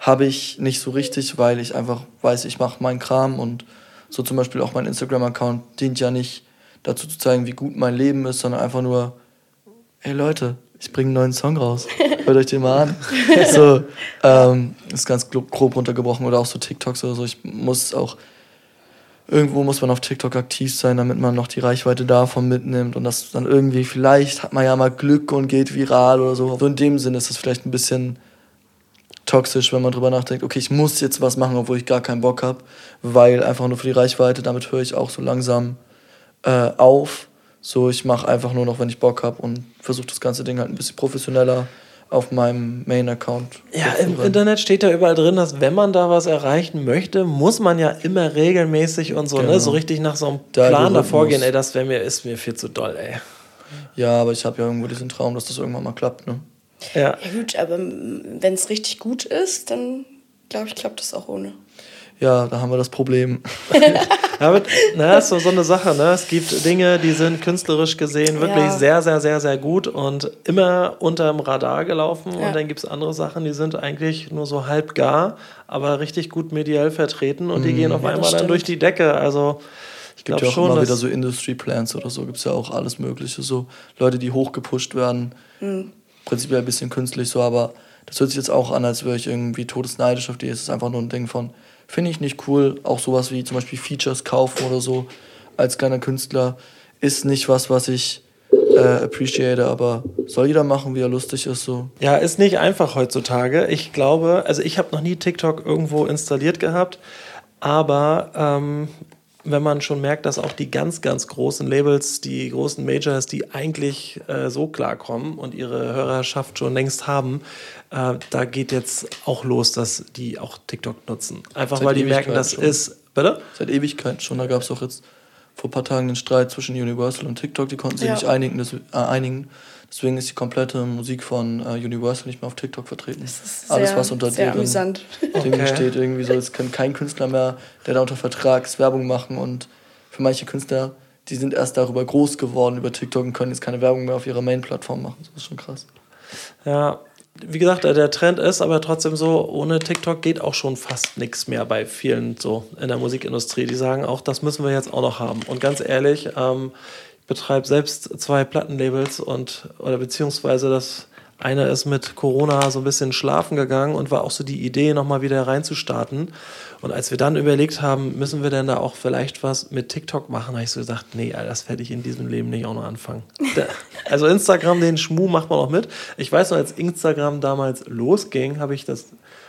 habe ich nicht so richtig, weil ich einfach weiß, ich mache meinen Kram und so zum Beispiel auch mein Instagram-Account dient ja nicht dazu zu zeigen, wie gut mein Leben ist, sondern einfach nur, hey Leute, ich bringe einen neuen Song raus. Hört euch den mal an. So, ähm, ist ganz grob, runtergebrochen oder auch so TikToks oder so. Ich muss auch, irgendwo muss man auf TikTok aktiv sein, damit man noch die Reichweite davon mitnimmt und das dann irgendwie, vielleicht hat man ja mal Glück und geht viral oder so. So in dem Sinne ist es vielleicht ein bisschen toxisch, wenn man drüber nachdenkt, okay, ich muss jetzt was machen, obwohl ich gar keinen Bock habe, weil einfach nur für die Reichweite, damit höre ich auch so langsam äh, auf. So, ich mache einfach nur noch, wenn ich Bock habe und versuche das ganze Ding halt ein bisschen professioneller auf meinem Main-Account. Ja, im. Internet steht ja überall drin, dass wenn man da was erreichen möchte, muss man ja immer regelmäßig und so, ne, Genau. so richtig nach so einem Der Plan davor gehen. Ey, das wäre mir, ist mir viel zu doll, ey. Ja, aber ich habe ja irgendwo diesen Traum, dass das irgendwann mal klappt, ne? Ja. Ja gut, aber wenn es richtig gut ist, dann glaube ich, klappt das auch ohne. Ja, da haben wir das Problem. Aber, na, ist so, so eine Sache, ne? Es gibt Dinge, die sind künstlerisch gesehen wirklich Ja. sehr, sehr, sehr, sehr gut und immer unterm Radar gelaufen. Ja. Und dann gibt es andere Sachen, die sind eigentlich nur so halb gar, aber richtig gut mediell vertreten und die gehen auf Ja, einmal dann durch die Decke. Also ich Gibt glaube ja auch schon, immer wieder so Industry Plans oder so, gibt's ja auch alles Mögliche. So Leute, die hochgepusht werden. Prinzipiell ein bisschen künstlich so, aber das hört sich jetzt auch an, als wäre ich irgendwie todesneidisch auf die. Es ist einfach nur ein Ding von, finde ich nicht cool. Auch sowas wie zum Beispiel Features kaufen oder so als kleiner Künstler ist nicht was, was ich äh, appreciate, aber soll jeder machen, wie er lustig ist. So. Ja, ist nicht einfach heutzutage. Ich glaube, also ich habe noch nie TikTok irgendwo installiert gehabt, aber ähm, wenn man schon merkt, dass auch die ganz, ganz großen Labels, die großen Majors, die eigentlich äh, so klarkommen und ihre Hörerschaft schon längst haben, äh, da geht jetzt auch los, dass die auch TikTok nutzen. Einfach Seit weil die merken, Ewigkeiten das schon. ist. Bitte? Seit Ewigkeiten schon. Da gab es auch jetzt vor ein paar Tagen einen Streit zwischen Universal und TikTok. Die konnten sich Ja. nicht einigen, des, äh, einigen. Deswegen ist die komplette Musik von äh, Universal nicht mehr auf TikTok vertreten. ist Alles, sehr- was unter sehr deren amüsant. Ding Okay. steht, irgendwie so, es kann kein Künstler mehr, der da unter Vertrag ist, Werbung machen. Und für manche Künstler, die sind erst darüber groß geworden, über TikTok und können jetzt keine Werbung mehr auf ihrer Main-Plattform machen. Das ist schon krass. Ja, wie gesagt, der Trend ist aber trotzdem so, ohne TikTok geht auch schon fast nichts mehr bei vielen so in der Musikindustrie. Die sagen auch, das müssen wir jetzt auch noch haben. Und ganz ehrlich, ähm, betreibe selbst zwei Plattenlabels und oder beziehungsweise das eine ist mit Corona so ein bisschen schlafen gegangen und war auch so die Idee, nochmal wieder reinzustarten. Und als wir dann überlegt haben, müssen wir denn da auch vielleicht was mit TikTok machen, habe ich so gesagt, nee, das werde ich in diesem Leben nicht auch noch anfangen. Also Instagram, den Schmuh macht man auch mit. Ich weiß noch, als Instagram damals losging, habe ich das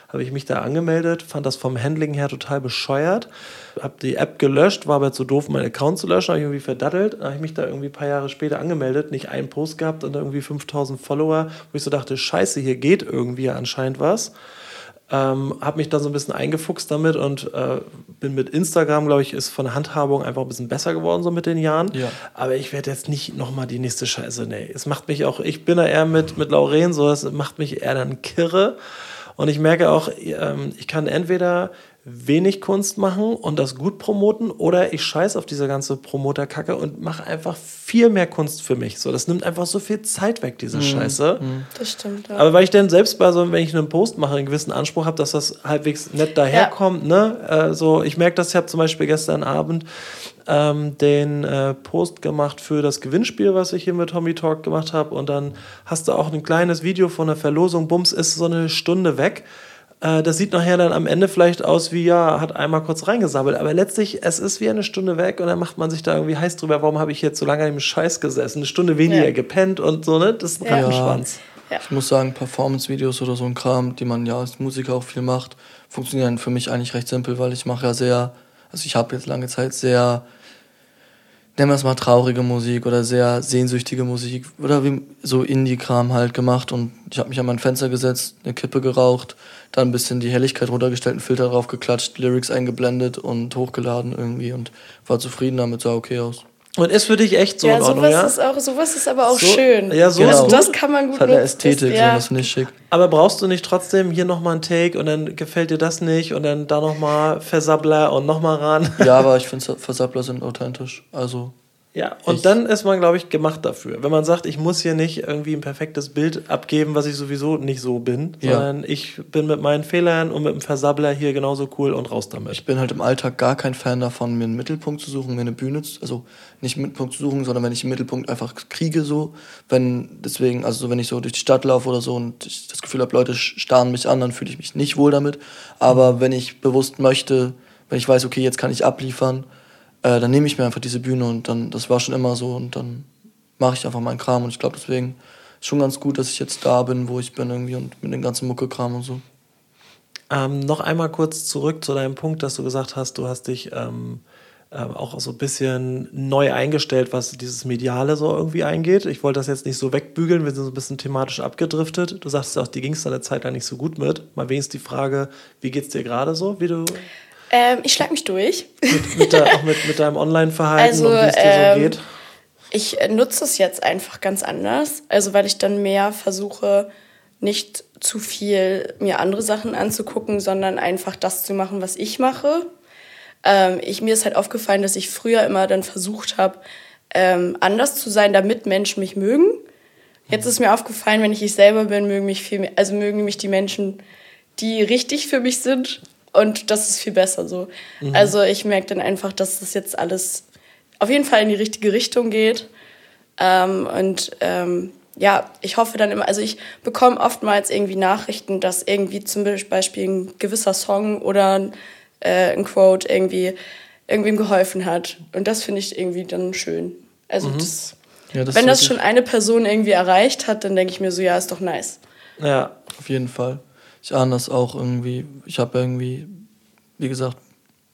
habe ich mich da angemeldet, fand das vom Handling her total bescheuert, habe die App gelöscht, war aber zu doof, meinen Account zu löschen, habe ich irgendwie verdattelt, dann habe ich mich da irgendwie ein paar Jahre später angemeldet, nicht einen Post gehabt und irgendwie 5000 Follower, wo ich so dachte, scheiße, hier geht irgendwie anscheinend was. Ähm, habe mich da so ein bisschen eingefuchst damit und äh, bin mit Instagram, glaube ich, ist von der Handhabung einfach ein bisschen besser geworden so mit den Jahren. Ja. Aber ich werde jetzt nicht nochmal die nächste Scheiße, nee. Es macht mich auch, ich bin da eher mit, mit Lauren so, es macht mich eher dann kirre. Und ich merke auch, ähm, ich kann entweder wenig Kunst machen und das gut promoten oder ich scheiß auf diese ganze Promoterkacke und mache einfach viel mehr Kunst für mich. So, das nimmt einfach so viel Zeit weg, diese Scheiße. Das stimmt, ja. Aber weil ich dann selbst bei so, wenn ich einen Post mache, einen gewissen Anspruch habe, dass das halbwegs nett daherkommt, ne? Äh, so, ich merke das, ich habe zum Beispiel gestern Abend ähm, den äh, Post gemacht für das Gewinnspiel, was ich hier mit Tommy Talk gemacht habe. Und dann hast du auch ein kleines Video von der Verlosung. Bums ist so eine Stunde weg. Äh, das sieht nachher dann am Ende vielleicht aus wie, ja, hat einmal kurz reingesammelt. Aber letztlich, es ist wie eine Stunde weg und dann macht man sich da irgendwie heiß drüber, warum habe ich jetzt so lange im Scheiß gesessen? Eine Stunde weniger Ja. gepennt und so, ne? Das ist ein Ja. Rattenschwanz. Ich muss sagen, Performance-Videos oder so ein Kram, die man ja als Musiker auch viel macht, funktionieren für mich eigentlich recht simpel, weil ich mache ja sehr, also ich habe jetzt lange Zeit sehr, nennen wir es mal traurige Musik oder sehr sehnsüchtige Musik oder wie so Indie-Kram halt gemacht und ich habe mich an mein Fenster gesetzt, eine Kippe geraucht, dann ein bisschen die Helligkeit runtergestellt, einen Filter drauf geklatscht, Lyrics eingeblendet und hochgeladen irgendwie und war zufrieden damit, sah okay aus. Und ist für dich echt so ja, in Ordnung, sowas ja? ist auch, sowas ist aber auch So- schön. ja, so also gut. das kann man gut Das hat eine nutzen. Ästhetik, das, ja. das finde ich schick. Aber brauchst du nicht trotzdem hier nochmal einen Take und dann gefällt dir das nicht und dann da nochmal Versabbler und nochmal ran? Ja, aber ich finde Versappler sind authentisch, also Ja, und Ich- dann ist man, glaube ich, gemacht dafür. Wenn man sagt, ich muss hier nicht irgendwie ein perfektes Bild abgeben, was ich sowieso nicht so bin, Ja. sondern ich bin mit meinen Fehlern und mit dem Versabbler hier genauso cool und raus damit. Ich bin halt im Alltag gar kein Fan davon, mir einen Mittelpunkt zu suchen, mir eine Bühne zu, also nicht einen Mittelpunkt zu suchen, sondern wenn ich einen Mittelpunkt einfach kriege, so, wenn, deswegen, also so, wenn ich so durch die Stadt laufe oder so und ich das Gefühl habe, Leute starren mich an, dann fühle ich mich nicht wohl damit. Aber wenn ich bewusst möchte, wenn ich weiß, okay, jetzt kann ich abliefern, äh, dann nehme ich mir einfach diese Bühne und dann, das war schon immer so und dann mache ich einfach meinen Kram und ich glaube deswegen ist schon ganz gut, dass ich jetzt da bin, wo ich bin irgendwie und mit dem ganzen Mucke-Kram und so. Ähm, noch einmal kurz zurück zu deinem Punkt, dass du gesagt hast, du hast dich ähm, ähm, auch so ein bisschen neu eingestellt, was dieses Mediale so irgendwie eingeht. Ich wollte das jetzt nicht so wegbügeln, wir sind so ein bisschen thematisch abgedriftet. Du sagst auch, die ging es eine Zeit lang nicht so gut mit. Mal wenigstens die Frage, wie geht's dir gerade so, wie du Ähm, ich schlag mich durch. mit, mit der, auch mit, mit deinem Online-Verhalten Also, und wie es dir ähm, so geht? Ich nutze es jetzt einfach ganz anders. Also weil ich dann mehr versuche, nicht zu viel mir andere Sachen anzugucken, sondern einfach das zu machen, was ich mache. Ähm, ich, mir ist halt aufgefallen, dass ich früher immer dann versucht habe, ähm, anders zu sein, damit Menschen mich mögen. Jetzt ist mir aufgefallen, wenn ich ich selber bin, mögen mich viel mehr, also mögen mich die Menschen, die richtig für mich sind. Und das ist viel besser so. Also ich merke dann einfach, dass das jetzt alles auf jeden Fall in die richtige Richtung geht. Ähm, und ähm, ja, ich hoffe dann immer, also ich bekomme oftmals irgendwie Nachrichten, dass irgendwie zum Beispiel ein gewisser Song oder äh, ein Quote irgendwie irgendwem geholfen hat. Und das finde ich irgendwie dann schön. Also das, Ja, das wenn das schon eine Person irgendwie erreicht hat, dann denke ich mir so, ja, ist doch nice. Ja, Auf jeden Fall. Ich ahne das auch irgendwie. Ich habe irgendwie, wie gesagt,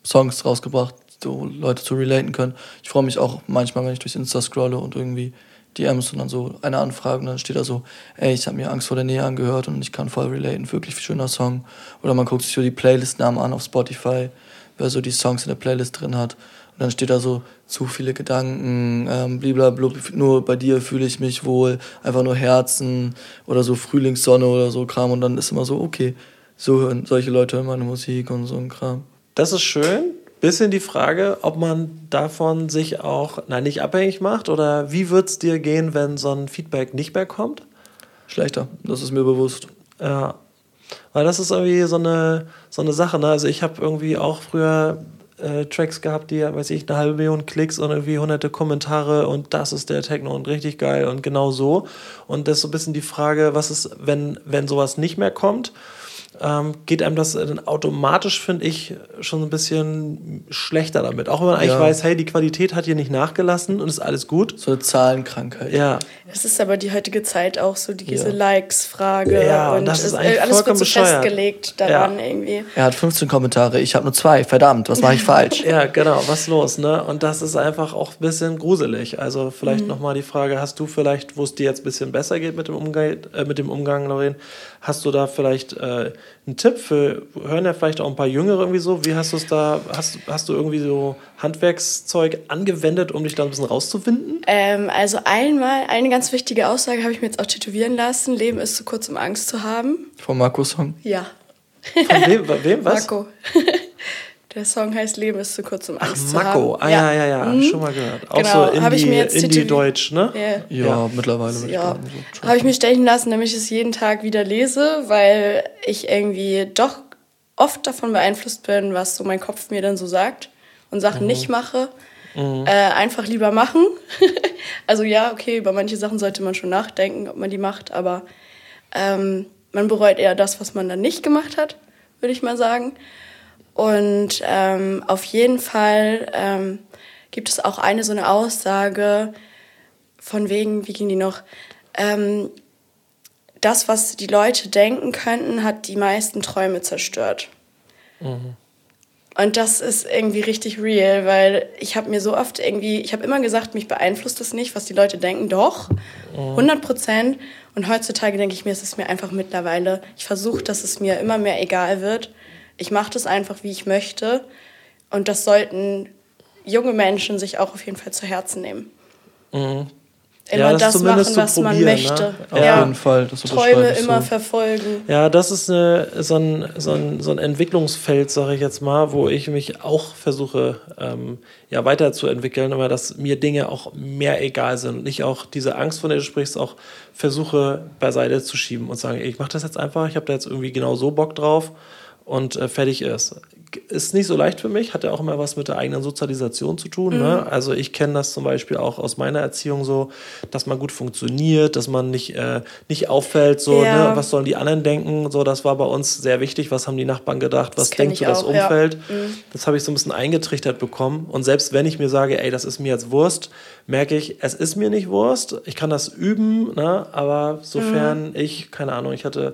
Songs rausgebracht, so Leute zu relaten können. Ich freue mich auch manchmal, wenn ich durch Insta scrolle und irgendwie DMs und dann so eine Anfrage und dann steht da so, ey, ich habe mir Angst vor der Nähe angehört und ich kann voll relaten, wirklich schöner Song. Oder man guckt sich so die Playlist-Namen an auf Spotify, wer so die Songs in der Playlist drin hat. Und dann steht da so, zu viele Gedanken, ähm, blablabla, nur bei dir fühle ich mich wohl, einfach nur Herzen oder so Frühlingssonne oder so Kram. Und dann ist immer so, okay, so hören solche Leute hören meine Musik und so ein Kram. das ist schön. Bisschen die Frage, ob man davon sich auch, nein, nicht abhängig macht oder wie wird es dir gehen, wenn so ein Feedback nicht mehr kommt? Schlechter, das ist mir bewusst. Ja. Weil das ist irgendwie so eine, so eine Sache. Ne? Also ich habe irgendwie auch früher äh, Tracks gehabt, die, weiß ich, eine halbe Million Klicks und irgendwie hunderte Kommentare und das ist der Techno und richtig geil und genau so. Und das ist so ein bisschen die Frage, was ist, wenn, wenn sowas nicht mehr kommt? Ähm, geht einem das dann automatisch, finde ich, schon ein bisschen schlechter damit. Auch wenn man eigentlich Ja. weiß, hey, die Qualität hat hier nicht nachgelassen und ist alles gut. So eine Zahlenkrankheit. Ja, Es ist aber die heutige Zeit auch so diese Ja. Likes-Frage Ja, und und das ist eigentlich alles vollkommen wird so bescheuert. festgelegt daran irgendwie. Er hat 15 Kommentare, ich habe nur zwei. Verdammt, was mache ich falsch? Ja, genau, was los, ne? Und das ist einfach auch ein bisschen gruselig. Also vielleicht Mhm. noch nochmal die Frage, hast du vielleicht, wo es dir jetzt ein bisschen besser geht mit dem Umgang, äh, mit dem Umgang, Lauren, Hast du da vielleicht äh, einen Tipp für, hören ja vielleicht auch ein paar Jüngere irgendwie so? Wie hast du es da, hast, hast du irgendwie so Handwerkszeug angewendet, um dich da ein bisschen rauszuwinden? Ähm, also einmal, eine ganz wichtige Aussage habe ich mir jetzt auch tätowieren lassen. Leben ist zu kurz, um Angst zu haben. Vom Marco-Song? Ja. Von wem, wem was? Marco. Der Song heißt Leben ist zu kurz, um Angst Ach, zu haben. Mako. Ah, ja, ja, ja. Mhm. Schon mal gehört. Auch Genau, so mir Indie-. Indie-Deutsch, ne? Ja. Ja, Ja. mittlerweile Ja, sagen. So. habe ich mir stechen lassen, damit ich es jeden Tag wieder lese, weil ich irgendwie doch oft davon beeinflusst bin, was so mein Kopf mir dann so sagt und Sachen Mhm. nicht mache. Äh, einfach lieber machen. also ja, okay, über manche Sachen sollte man schon nachdenken, ob man die macht, aber ähm, man bereut eher das, was man dann nicht gemacht hat, würde ich mal sagen. Und ähm, auf jeden Fall ähm, gibt es auch eine so eine Aussage von wegen, wie ging die noch? Ähm, das, was die Leute denken könnten, hat die meisten Träume zerstört. Und das ist irgendwie richtig real, weil ich habe mir so oft irgendwie, ich habe immer gesagt, mich beeinflusst das nicht, was die Leute denken. Doch, 100 Prozent. Und heutzutage denke ich mir, es ist mir einfach mittlerweile, ich versuche, dass es mir immer mehr egal wird. Ich mache das einfach, wie ich möchte. Und das sollten junge Menschen sich auch auf jeden Fall zu Herzen nehmen. Immer das das, zumindest machen, was man probieren, möchte. ne? Auf Ja. jeden Fall, das Träume immer so. verfolgen. Ja, das ist eine, so, ein, so, ein, so ein Entwicklungsfeld, sage ich jetzt mal, wo ich mich auch versuche, ähm, ja, weiterzuentwickeln, aber dass mir Dinge auch mehr egal sind und ich auch diese Angst, von der du sprichst, auch versuche beiseite zu schieben und sagen, ich mache das jetzt einfach, ich habe da jetzt irgendwie genau so Bock drauf und äh, fertig ist. Ist nicht so leicht für mich, hat ja auch immer was mit der eigenen Sozialisation zu tun. Ne? Also ich kenne das zum Beispiel auch aus meiner Erziehung so, dass man gut funktioniert, dass man nicht, äh, nicht auffällt, so, Ja. ne? was sollen die anderen denken, so, das war bei uns sehr wichtig, was haben die Nachbarn gedacht, was denkt so das auch, ja. Umfeld. Das habe ich so ein bisschen eingetrichtert bekommen und selbst wenn ich mir sage, ey, das ist mir jetzt Wurst, merke ich, es ist mir nicht Wurst, ich kann das üben, ne? aber sofern ich, keine Ahnung, ich hatte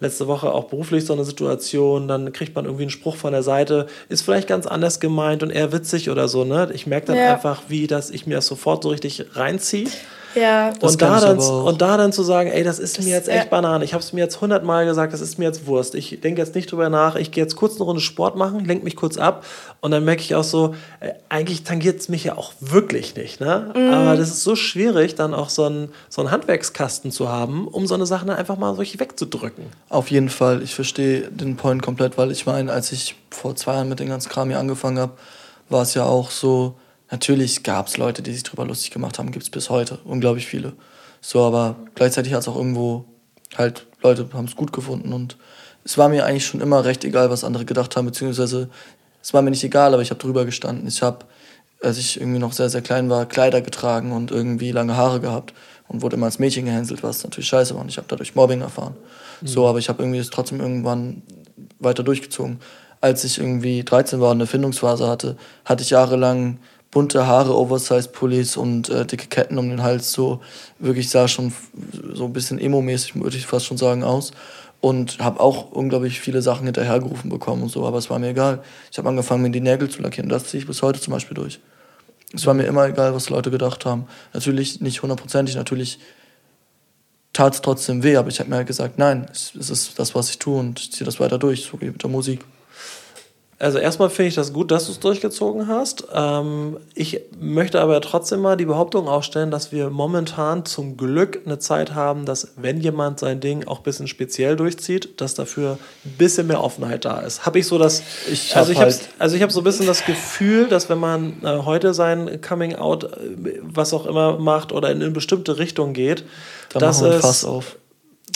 letzte Woche auch beruflich so eine Situation, dann kriegt man irgendwie einen Spruch von der Seite, ist vielleicht ganz anders gemeint und eher witzig oder so, ne? Ich merke dann Ja. einfach, wie das ich mir das sofort so richtig reinziehe. Ja, Das Und da, dann, und da dann zu sagen, ey, das ist Das- mir jetzt echt ja. Banane. Ich habe es mir jetzt hundertmal gesagt, das ist mir jetzt Wurst. Ich denke jetzt nicht drüber nach. Ich gehe jetzt kurz eine Runde Sport machen, lenke mich kurz ab und dann merke ich auch so, äh, eigentlich tangiert es mich ja auch wirklich nicht. Ne? Mhm. Aber das ist so schwierig, dann auch so einen, so einen Handwerkskasten zu haben, um so eine Sache dann einfach mal so richtig wegzudrücken. Auf jeden Fall, ich verstehe den Point komplett, weil ich meine, als ich vor zwei Jahren mit dem ganzen Kram hier angefangen habe, war es ja auch so, natürlich gab es Leute, die sich drüber lustig gemacht haben, gibt es bis heute, unglaublich viele. So, aber gleichzeitig hat es auch irgendwo halt, Leute haben es gut gefunden und es war mir eigentlich schon immer recht egal, was andere gedacht haben, beziehungsweise es war mir nicht egal, aber ich habe drüber gestanden. Ich habe, als ich irgendwie noch sehr, sehr klein war, Kleider getragen und irgendwie lange Haare gehabt und wurde immer als Mädchen gehänselt, was natürlich scheiße war und ich habe dadurch Mobbing erfahren. So, aber ich habe irgendwie es trotzdem irgendwann weiter durchgezogen. Als ich irgendwie 13 war und eine Findungsphase hatte, hatte ich jahrelang bunte Haare, Oversize-Pullis und äh, dicke Ketten um den Hals. So wirklich sah schon so ein bisschen emo-mäßig, würde ich fast schon sagen, aus. Und habe auch unglaublich viele Sachen hinterhergerufen bekommen und so, aber es war mir egal. Ich habe angefangen, mir die Nägel zu lackieren. Das ziehe ich bis heute zum Beispiel durch. Es war mir immer egal, was Leute gedacht haben. Natürlich nicht hundertprozentig, natürlich tat es trotzdem weh, aber ich habe mir halt gesagt, nein, es ist das, was ich tue und ich ziehe das weiter durch, so wie mit der Musik. Also erstmal finde ich das gut, dass du es durchgezogen hast. Ähm, ich möchte aber trotzdem mal die Behauptung aufstellen, dass wir momentan zum Glück eine Zeit haben, dass wenn jemand sein Ding auch ein bisschen speziell durchzieht, dass dafür ein bisschen mehr Offenheit da ist. Habe ich so das, Ich also ich habe halt- also ich habe so ein bisschen das Gefühl, dass wenn man äh, heute sein Coming Out, äh, was auch immer macht oder in eine bestimmte Richtung geht, Da dass es, Fass auf.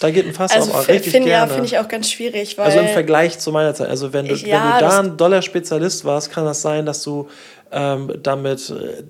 Da geht ein Fass also auf, richtig finde ja, gerne. find ich auch ganz schwierig, Also im Vergleich zu meiner Zeit. Also wenn du, Ich- wenn ja, du da ein doller Spezialist warst, kann das sein, dass du ähm, damit äh,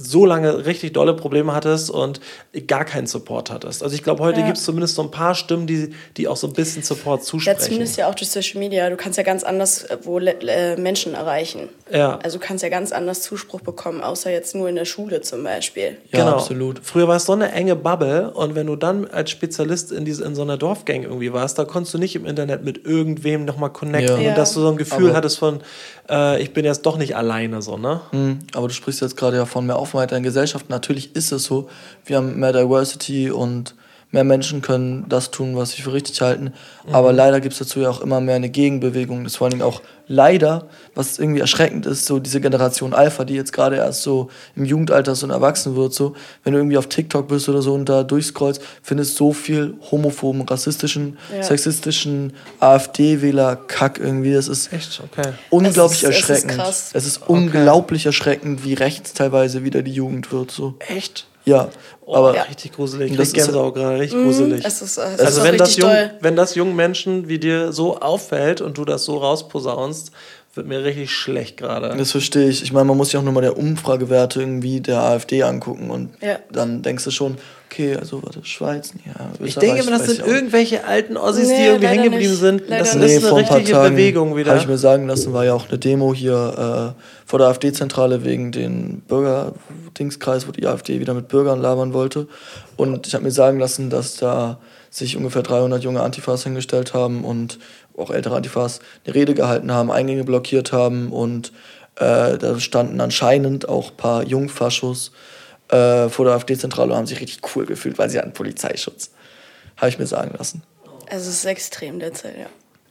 so lange richtig dolle Probleme hattest und gar keinen Support hattest. Also ich glaube, heute Ja. gibt es zumindest so ein paar Stimmen, die, die auch so ein bisschen Support ja, zusprechen. zumindest ja auch durch Social Media. Du kannst ja ganz anders äh, wo äh, Menschen erreichen. Ja. Also du kannst ja ganz anders Zuspruch bekommen, außer jetzt nur in der Schule zum Beispiel. Ja, genau. absolut. Früher war es so eine enge Bubble und wenn du dann als Spezialist in, diese, in so einer Dorfgang irgendwie warst, da konntest du nicht im Internet mit irgendwem nochmal connecten Ja. Ja. und dass du so ein Gefühl Aber- hattest von, äh, ich bin jetzt doch nicht alleine so, ne? Mhm, aber du sprichst jetzt gerade ja von mehr Offenheit in der Gesellschaft. Natürlich ist es so. Wir haben mehr Diversity und mehr Menschen können das tun, was sie für richtig halten. Aber leider gibt es dazu ja auch immer mehr eine Gegenbewegung. Das vor allen Dingen auch leider, was irgendwie erschreckend ist, so diese Generation Alpha, die jetzt gerade erst so im Jugendalter so erwachsen wird, so, wenn du irgendwie auf TikTok bist oder so und da durchscrollst, findest so viel homophoben, rassistischen, Ja. sexistischen AfD-Wähler-Kack irgendwie. Das ist Echt? Okay. unglaublich Es ist- es ist erschreckend. Es ist unglaublich erschreckend, wie rechts teilweise wieder die Jugend wird, so. Echt? Ja, Oh, aber richtig gruselig. Das Ich ist- Gänsehaut gerade, richtig gruselig. Es ist, es also das, jung, wenn das jungen Menschen wie dir so auffällt und du das so rausposaunst, wird mir richtig schlecht gerade. Das verstehe ich. Ich meine, man muss sich auch nur mal der Umfragewerte irgendwie der AfD angucken und Ja. dann denkst du schon, okay, also warte, Schweiz, ja, Ich denke immer, das sind irgendwelche alten Ossis, die Nee, irgendwie leider hängen geblieben sind. Leider Das nicht. ist eine richtige Bewegung wieder. Habe ich mir sagen lassen, war ja auch eine Demo hier äh, vor der AfD-Zentrale wegen den Bürger-Dingskreis, wo die AfD wieder mit Bürgern labern wollte. Und ich habe mir sagen lassen, dass da sich ungefähr 300 junge Antifas hingestellt haben und auch ältere Antifas eine Rede gehalten haben, Eingänge blockiert haben und äh, da standen anscheinend auch ein paar Jungfaschos äh, vor der AfD-Zentrale und haben sich richtig cool gefühlt, weil sie hatten Polizeischutz. Habe ich mir sagen lassen. Also es ist extrem derzeit, ja.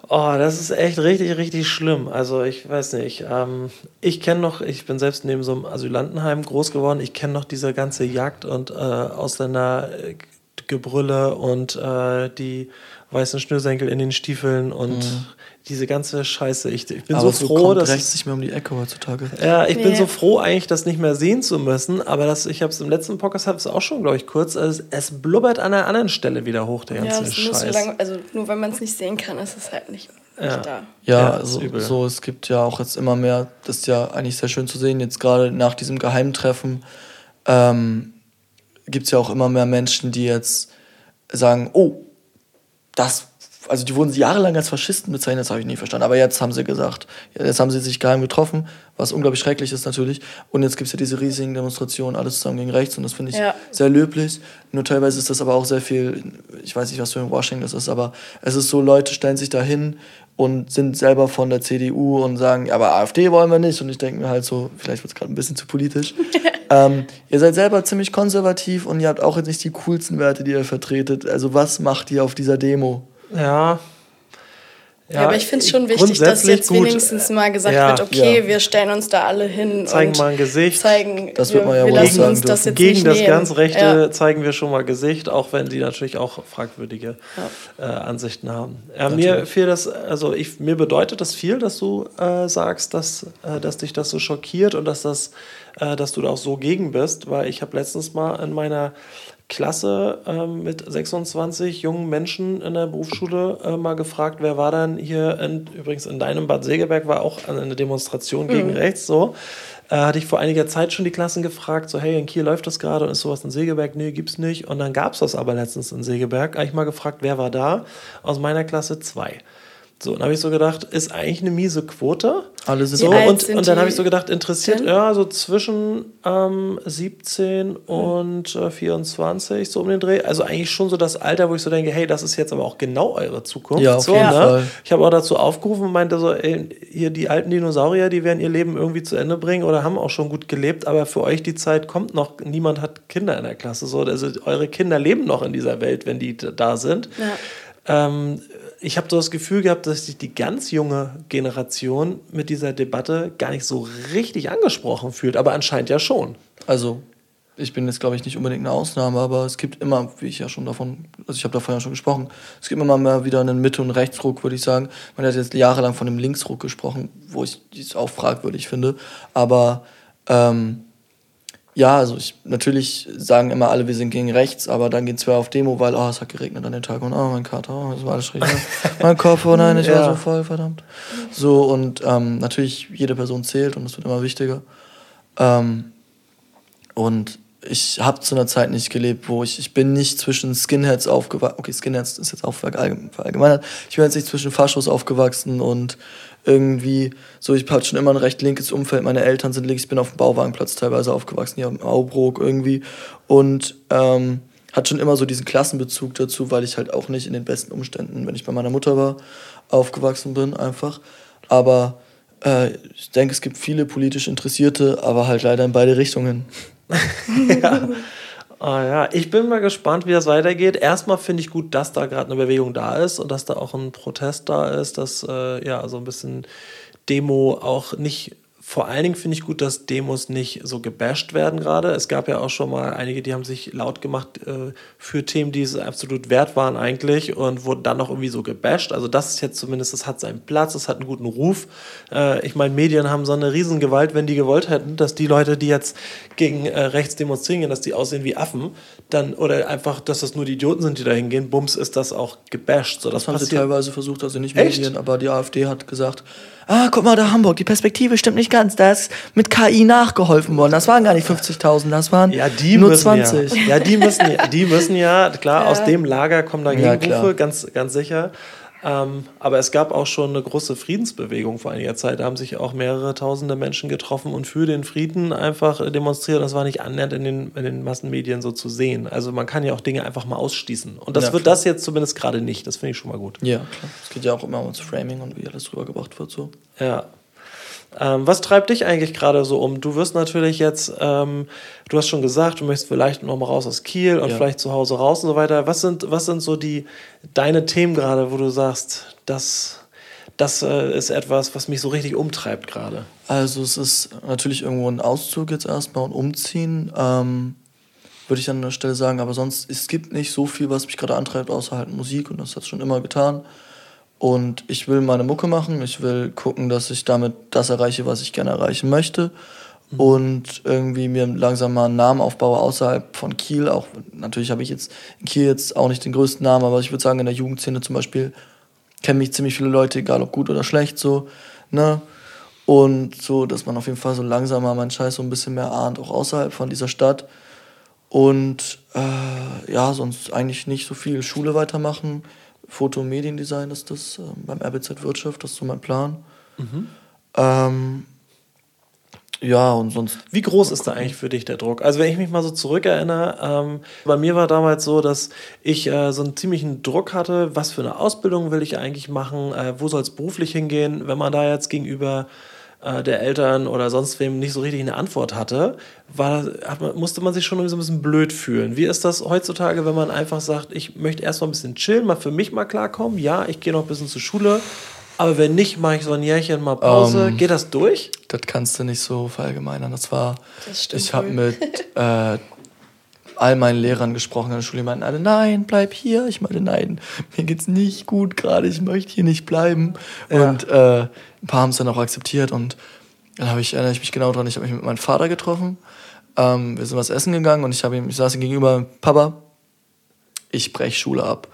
Oh, das ist echt richtig, richtig schlimm. Also ich weiß nicht. Ähm, ich kenne noch, ich bin selbst neben so einem Asylantenheim groß geworden. Ich kenne noch diese ganze Jagd und äh, Ausländergebrülle und äh, die weißen Schnürsenkel in den Stiefeln und diese ganze Scheiße. Ich, ich bin Mhm. Aber so so froh, kommt dass rechts nicht mehr um die Ecke heutzutage. Ja, ich bin Nee. so froh eigentlich, das nicht mehr sehen zu müssen, aber das, ich habe es im letzten Podcast habe es auch schon, glaube ich, kurz. Es, es blubbert an einer anderen Stelle wieder hoch, der Ja, ganze es ist nur so Scheiß. lange, also nur wenn man es nicht sehen kann, ist es halt nicht, Ja. da. Ja, Ja, so, so, es gibt ja auch jetzt immer mehr, das ist ja eigentlich sehr schön zu sehen, jetzt gerade nach diesem Geheimtreffen ähm, gibt es ja auch immer mehr Menschen, die jetzt sagen, oh, das, also die wurden jahrelang als Faschisten bezeichnet, das habe ich nie verstanden, aber jetzt haben sie gesagt, jetzt haben sie sich geheim getroffen, was unglaublich schrecklich ist natürlich, und jetzt gibt es ja diese riesigen Demonstrationen, alles zusammen gegen rechts, und das finde ich Ja. sehr löblich, nur teilweise ist das aber auch sehr viel, ich weiß nicht, was für ein Washing das ist, aber es ist so, Leute stellen sich da hin und sind selber von der CDU und sagen, aber AfD wollen wir nicht. Und ich denke mir halt so, vielleicht wird es gerade ein bisschen zu politisch. ähm, ihr seid selber ziemlich konservativ und ihr habt auch jetzt nicht die coolsten Werte, die ihr vertretet. Also was macht ihr auf dieser Demo? Ja. Ja, aber ich finde es schon wichtig, dass jetzt gut. wenigstens mal gesagt Ja, wird, okay, ja. wir stellen uns da alle hin Zeigen und mal ein Gesicht. zeigen, Das wir, wird man ja wir wohl lassen uns das jetzt Gegen nicht das nehmen. ganz Rechte Ja. zeigen wir schon mal Gesicht, auch wenn die natürlich auch fragwürdige äh, Ansichten haben. Ja, mir fiel das, also ich, mir bedeutet das viel, dass du äh, sagst, dass, äh, dass dich das so schockiert und dass das, äh, dass du da auch so gegen bist, weil ich habe letztens mal in meiner Klasse ähm, mit 26 jungen Menschen in der Berufsschule äh, mal gefragt, wer war dann hier, in, übrigens in deinem Bad Segeberg war auch eine Demonstration gegen rechts, so. Äh, hatte ich vor einiger Zeit schon die Klassen gefragt, so hey, in Kiel läuft das gerade und ist sowas in Segeberg? Nee, gibt's nicht. Und dann gab's das aber letztens in Segeberg. Habe ich mal gefragt, wer war da? Aus meiner Klasse zwei. So, und habe ich so gedacht, ist eigentlich eine miese Quote. Alle sind So, und, sind und dann habe ich so gedacht, interessiert, denn? ja, so zwischen ähm, 17 und äh, 24, so um den Dreh. Also eigentlich schon so das Alter, wo ich so denke, hey, das ist jetzt aber auch genau eure Zukunft. Ja, auf so, jeden ne? Fall. Ich habe auch dazu aufgerufen und meinte so, ey, hier die alten Dinosaurier, die werden ihr Leben irgendwie zu Ende bringen oder haben auch schon gut gelebt, aber für euch die Zeit kommt noch, niemand hat Kinder in der Klasse. So, also eure Kinder leben noch in dieser Welt, wenn die da sind. Ähm, ich habe so das Gefühl gehabt, dass sich die ganz junge Generation mit dieser Debatte gar nicht so richtig angesprochen fühlt, aber anscheinend ja schon. Also, ich bin jetzt, glaube ich, nicht unbedingt eine Ausnahme, aber es gibt immer, wie ich ja schon davon, also ich habe davon ja schon gesprochen, es gibt immer mal wieder einen Mitte- und Rechtsruck, würde ich sagen. Man hat jetzt jahrelang von einem Linksruck gesprochen, wo ich es auch fragwürdig finde. Aber ähm, ja, also ich, natürlich sagen immer alle, wir sind gegen rechts, aber dann gehen zwei auf Demo, weil, oh, es hat geregnet an den Tag und oh, mein Kater, oh, das war alles schräg. mein Kopf, oh nein, ich war Ja. so voll, verdammt. So, und ähm, natürlich, jede Person zählt und es wird immer wichtiger. Ähm, und ich habe zu einer Zeit nicht gelebt, wo ich, ich bin nicht zwischen Skinheads aufgewachsen, okay, Skinheads ist jetzt auch verallgem- verallgemeinert, ich bin jetzt nicht zwischen Faschos aufgewachsen und irgendwie, so ich hatte schon immer ein recht linkes Umfeld, meine Eltern sind links, ich bin auf dem Bauwagenplatz teilweise aufgewachsen, hier am Aubrook irgendwie. Und ähm, hat schon immer so diesen Klassenbezug dazu, weil ich halt auch nicht in den besten Umständen, wenn ich bei meiner Mutter war, aufgewachsen bin einfach, aber äh, ich denke, es gibt viele politisch Interessierte, aber halt leider in beide Richtungen. Ah ja, ich bin mal gespannt, wie das weitergeht. Erstmal finde ich gut, dass da gerade eine Bewegung da ist und dass da auch ein Protest da ist, dass äh, ja so ein bisschen Demo auch nicht vor allen Dingen finde ich gut, dass Demos nicht so gebasht werden gerade. Es gab ja auch schon mal einige, die haben sich laut gemacht äh, für Themen, die es absolut wert waren eigentlich und wurden dann noch irgendwie so gebasht. Also das ist jetzt zumindest, das hat seinen Platz, das hat einen guten Ruf. Äh, ich meine, Medien haben so eine Riesengewalt, wenn die gewollt hätten, dass die Leute, die jetzt gegen äh, rechts demonstrieren, dass die aussehen wie Affen, dann oder einfach, dass das nur die Idioten sind, die da hingehen, bums, ist das auch gebasht. So, das, Das haben sie teilweise versucht, also nicht Echt? Medien, aber die AfD hat gesagt, ah, guck mal, da Hamburg, die Perspektive stimmt nicht ganz, da ist mit KI nachgeholfen worden. Das waren gar nicht 50.000, das waren Ja, die nur müssen 20. Ja. ja, die müssen ja, die müssen ja, klar, aus dem Lager kommen da Ja, Gegenrufe, ganz, ganz sicher. Ähm, aber es gab auch schon eine große Friedensbewegung vor einiger Zeit. Da haben sich auch mehrere tausende Menschen getroffen und für den Frieden einfach demonstriert. Das war nicht annähernd in den, in den Massenmedien so zu sehen. Also man kann ja auch Dinge einfach mal ausschließen. Und das Ja, wird klar. das jetzt zumindest gerade nicht. Das finde ich schon mal gut. Ja, klar. Es geht ja auch immer ums Framing und wie alles rübergebracht wird so. Ja. Ähm, was treibt dich eigentlich gerade so um? Du wirst natürlich jetzt, ähm, du hast schon gesagt, du möchtest vielleicht noch mal raus aus Kiel und Ja. vielleicht zu Hause raus und so weiter. Was sind, was sind so die deine Themen gerade, wo du sagst, das, das äh, ist etwas, was mich so richtig umtreibt gerade? Also es ist natürlich irgendwo ein Auszug jetzt erstmal und umziehen, ähm, würde ich an der Stelle sagen. Aber sonst, es gibt nicht so viel, was mich gerade antreibt, außer halt Musik und das hat es schon immer getan. Und ich will meine Mucke machen, ich will gucken, dass ich damit das erreiche, was ich gerne erreichen möchte. Und irgendwie mir langsam mal einen Namen aufbaue außerhalb von Kiel. Auch natürlich habe ich jetzt in Kiel jetzt auch nicht den größten Namen, aber ich würde sagen, in der Jugendszene zum Beispiel kennen mich ziemlich viele Leute, egal ob gut oder schlecht, so, ne? Und so, dass man auf jeden Fall so langsam mal meinen Scheiß so ein bisschen mehr ahnt, auch außerhalb von dieser Stadt. Und äh, ja, sonst eigentlich nicht so viel Schule weitermachen. Foto- und Mediendesign ist das, ähm, beim RBZ Wirtschaft, das ist so mein Plan. Ähm, ja, und sonst Wie groß ist da eigentlich für dich der Druck? Also wenn ich mich mal so zurückerinnere, ähm, bei mir war damals so, dass ich äh, so einen ziemlichen Druck hatte, was für eine Ausbildung will ich eigentlich machen, äh, wo soll es beruflich hingehen, wenn man da jetzt gegenüber äh, der Eltern oder sonst wem nicht so richtig eine Antwort hatte, war, hat man, musste man sich schon irgendwie so ein bisschen blöd fühlen. Wie ist das heutzutage, wenn man einfach sagt, ich möchte erstmal ein bisschen chillen, mal für mich mal klarkommen, ja, ich gehe noch ein bisschen zur Schule, aber wenn nicht, mache ich so ein Jährchen mal Pause. Ähm, Geht das durch? das kannst du nicht so verallgemeinern. Das war, Das stimmt ich habe mit äh, all meinen Lehrern gesprochen in der Schule, die meinten alle, nein, bleib hier. Ich meinte, nein, mir geht's nicht gut gerade, ich möchte hier nicht bleiben. Und äh, ein paar haben es dann auch akzeptiert und dann habe ich, erinnere ich mich genau dran, ich habe mich mit meinem Vater getroffen. Ähm, wir sind was essen gegangen und ich, hab ihm, ich saß ihm gegenüber, Papa, ich brech Schule ab.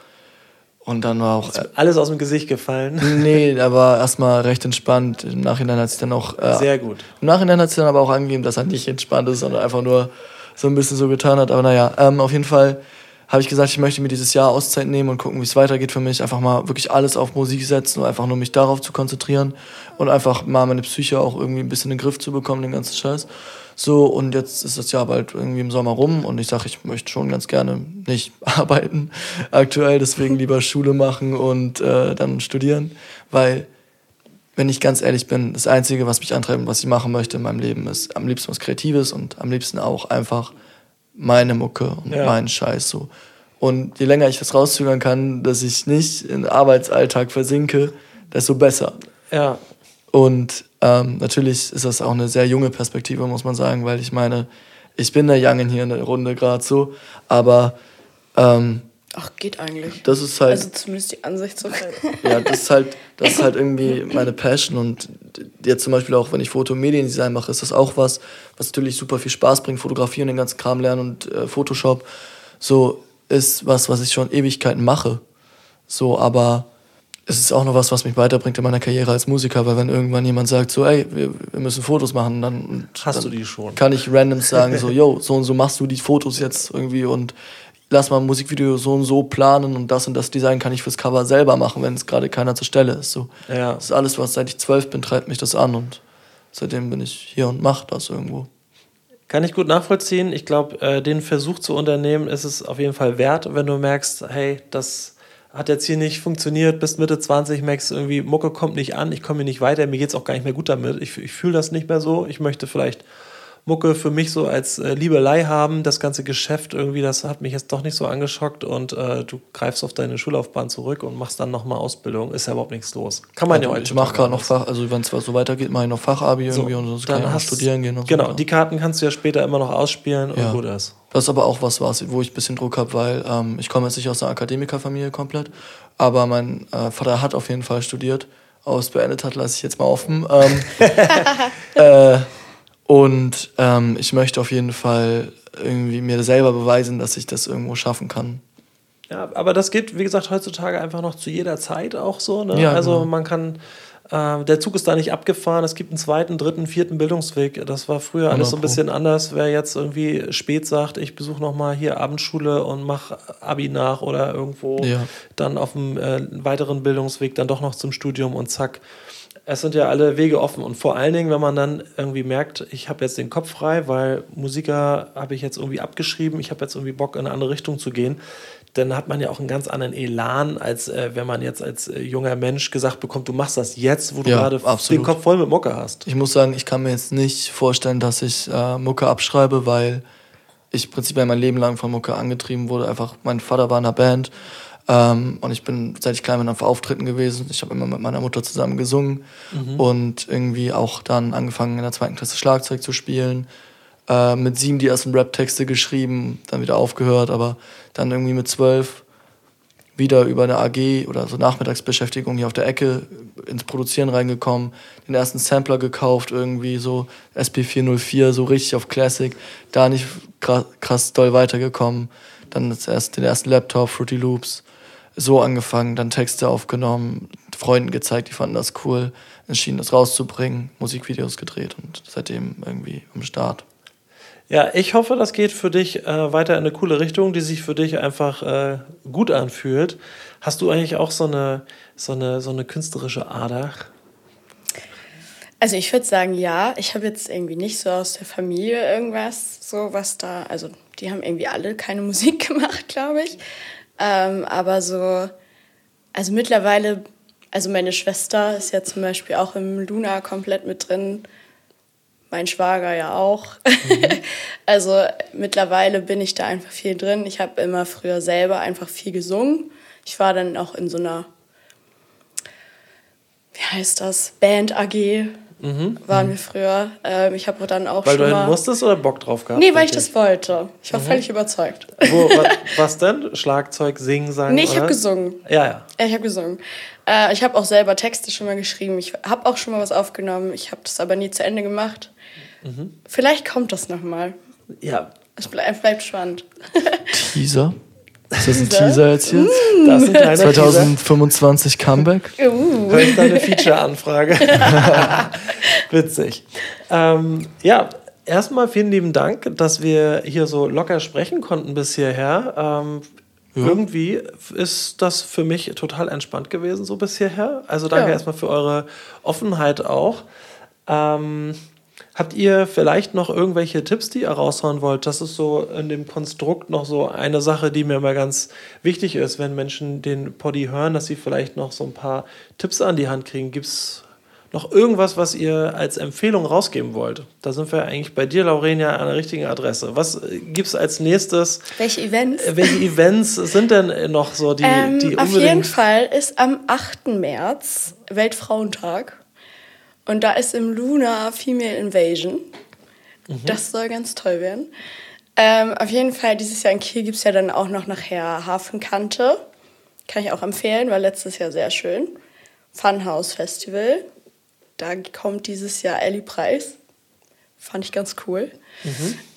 Und dann war auch, äh, Alles aus dem Gesicht gefallen. nee, er war erstmal recht entspannt. Im Nachhinein hat sich dann auch äh, Sehr gut. im Nachhinein hat sie dann aber auch angegeben, dass er nicht entspannt ist, sondern einfach nur so ein bisschen so getan hat. Aber naja, ähm, auf jeden Fall habe ich gesagt, ich möchte mir dieses Jahr Auszeit nehmen und gucken, wie es weitergeht für mich. Einfach mal wirklich alles auf Musik setzen und einfach nur mich darauf zu konzentrieren und einfach mal meine Psyche auch irgendwie ein bisschen in den Griff zu bekommen, den ganzen Scheiß. So, und jetzt ist das Jahr bald irgendwie im Sommer rum und ich sage, ich möchte schon ganz gerne nicht arbeiten aktuell, deswegen lieber Schule machen und äh, dann studieren, weil wenn ich ganz ehrlich bin, das Einzige, was mich antreibt und was ich machen möchte in meinem Leben, ist am liebsten was Kreatives und am liebsten auch einfach meine Mucke und Ja. meinen Scheiß so. Und je länger ich das rauszögern kann, dass ich nicht in den Arbeitsalltag versinke, desto besser. Ja, Und ähm, natürlich ist das auch eine sehr junge Perspektive, muss man sagen, weil ich meine, ich bin der Youngin hier in der Runde gerade so, aber ähm, Ach, geht eigentlich. das ist halt Also zumindest die Ansicht so. ja, das ist halt, das ist halt irgendwie meine Passion und jetzt zum Beispiel auch, wenn ich Foto- und Mediendesign mache, ist das auch was, was natürlich super viel Spaß bringt, fotografieren, den ganzen Kram lernen und äh, Photoshop, so ist was, was ich schon Ewigkeiten mache, so, aber es ist auch noch was, was mich weiterbringt in meiner Karriere als Musiker, weil wenn irgendwann jemand sagt, so, ey, wir, wir müssen Fotos machen, dann, Hast dann du die schon? Kann ich random sagen, so, yo, so und so machst du die Fotos jetzt irgendwie und lass mal ein Musikvideo so und so planen und das und das Design kann ich fürs Cover selber machen, wenn es gerade keiner zur Stelle ist. So. Ja. Das ist alles, was seit ich zwölf bin, treibt mich das an und seitdem bin ich hier und mach das irgendwo. Kann ich gut nachvollziehen. Ich glaube, äh, den Versuch zu unternehmen ist es auf jeden Fall wert, wenn du merkst, hey, das hat jetzt hier nicht funktioniert, bis Mitte 20 merkst du irgendwie, Mucke kommt nicht an, ich komme hier nicht weiter, mir geht es auch gar nicht mehr gut damit, ich, ich fühle das nicht mehr so, ich möchte vielleicht Mucke für mich so als äh, Liebelei haben. Das ganze Geschäft irgendwie, das hat mich jetzt doch nicht so angeschockt und äh, du greifst auf deine Schullaufbahn zurück und machst dann nochmal Ausbildung. Ist ja überhaupt nichts los. Kann man ja, ja heute. Ich mache gerade noch Fach, also wenn es so weitergeht, mache ich noch Fachabi irgendwie so, und sonst kann ich noch studieren gehen und Genau, so. die Karten kannst du ja später immer noch ausspielen Ja. und gut ist. Das ist aber auch was, was wo ich ein bisschen Druck habe, weil ähm, ich komme jetzt nicht aus einer Akademikerfamilie komplett, aber mein äh, Vater hat auf jeden Fall studiert. Aus beendet hat, lasse ich jetzt mal offen. Ähm, äh, und ähm, ich möchte auf jeden Fall irgendwie mir selber beweisen, dass ich das irgendwo schaffen kann. Ja, aber das geht, wie gesagt, heutzutage einfach noch zu jeder Zeit auch so. Ne? Ja, also genau. man kann, äh, der Zug ist da nicht abgefahren. Es gibt einen zweiten, dritten, vierten Bildungsweg. Das war früher alles so ein 100 Pro. bisschen anders. Wer jetzt irgendwie spät sagt, ich besuche nochmal hier Abendschule und mache Abi nach oder irgendwo Ja. dann auf dem äh, weiteren Bildungsweg dann doch noch zum Studium und zack. Es sind ja alle Wege offen und vor allen Dingen, wenn man dann irgendwie merkt, ich habe jetzt den Kopf frei, weil Musiker habe ich jetzt irgendwie abgeschrieben, ich habe jetzt irgendwie Bock in eine andere Richtung zu gehen, dann hat man ja auch einen ganz anderen Elan, als äh, wenn man jetzt als äh, junger Mensch gesagt bekommt, du machst das jetzt, wo du Ja, gerade den Kopf voll mit Mucke hast. Ich muss sagen, ich kann mir jetzt nicht vorstellen, dass ich äh, Mucke abschreibe, weil ich prinzipiell mein Leben lang von Mucke angetrieben wurde. Einfach, mein Vater war in einer Band ähm, und ich bin, seit ich klein bin, auf Auftritten gewesen. Ich habe immer mit meiner Mutter zusammen gesungen und irgendwie auch dann angefangen, in der zweiten Klasse Schlagzeug zu spielen. Äh, mit sieben die ersten Rap-Texte geschrieben, dann wieder aufgehört, aber dann irgendwie mit zwölf wieder über eine AG oder so Nachmittagsbeschäftigung hier auf der Ecke ins Produzieren reingekommen, den ersten Sampler gekauft, irgendwie so SP404, so richtig auf Classic, da nicht krass, krass doll weitergekommen, dann das erst, den ersten Laptop, Fruity Loops, so angefangen, dann Texte aufgenommen, Freunden gezeigt, die fanden das cool, entschieden das rauszubringen, Musikvideos gedreht und seitdem irgendwie am Start. Ja, ich hoffe, das geht für dich äh, weiter in eine coole Richtung, die sich für dich einfach äh, gut anfühlt. Hast du eigentlich auch so eine, so eine, so eine künstlerische Ader? Also ich würde sagen, ja. Ich habe jetzt irgendwie nicht so aus der Familie irgendwas, so was da, also die haben irgendwie alle keine Musik gemacht, glaube ich. Ähm, aber so, also mittlerweile, also meine Schwester ist ja zum Beispiel auch im Luna komplett mit drin. Mein Schwager ja auch. also mittlerweile bin ich da einfach viel drin. Ich habe immer früher selber einfach viel gesungen. Ich war dann auch in so einer wie heißt das? Band AG waren wir früher. Ähm, ich habe dann auch Mhm. Weil du schon hin mal... musstest oder Bock drauf gehabt? Nee, weil ich das wollte. Ich Mhm. war völlig überzeugt. Wo, was, was denn? Schlagzeug, Singen, Sagen? Nee, ich habe gesungen. Ja, ja. Ja, ich habe gesungen. Äh, ich habe auch selber Texte schon mal geschrieben. Ich habe auch schon mal was aufgenommen. Ich habe das aber nie zu Ende gemacht. Mhm. Vielleicht kommt das noch mal. Ja, Es bleibt, bleibt spannend. Teaser? Ist das ein Teaser? Jetzt hier? das ist ein kleiner Teaser. 2025 Comeback? Uh. Hör ich da eine Feature-Anfrage. Witzig. Ähm, ja, erstmal vielen lieben Dank, dass wir hier so locker sprechen konnten bis hierher. Ähm, Irgendwie ist das für mich total entspannt gewesen, so bis hierher. Also danke Ja. erstmal für eure Offenheit auch. Ähm, habt ihr vielleicht noch irgendwelche Tipps, die ihr raushauen wollt? Das ist so in dem Konstrukt noch so eine Sache, die mir immer ganz wichtig ist, wenn Menschen den Poddy hören, dass sie vielleicht noch so ein paar Tipps an die Hand kriegen. Gibt es noch irgendwas, was ihr als Empfehlung rausgeben wollt? Da sind wir eigentlich bei dir, Laurenia, an der richtigen Adresse. Was gibt es als nächstes? Welche Events? Äh, Welche Events sind denn noch so, die, Ähm, die auf jeden unbedingt... Fall ist am 8. März Weltfrauentag. Und da ist im Luna Female Invasion. Mhm. Das soll ganz toll werden. Ähm, auf jeden Fall, dieses Jahr in Kiel gibt es ja dann auch noch nachher Hafenkante. Kann ich auch empfehlen, war letztes Jahr sehr schön. Funhouse Festival. Da kommt dieses Jahr Ellie Preis. Fand ich ganz cool.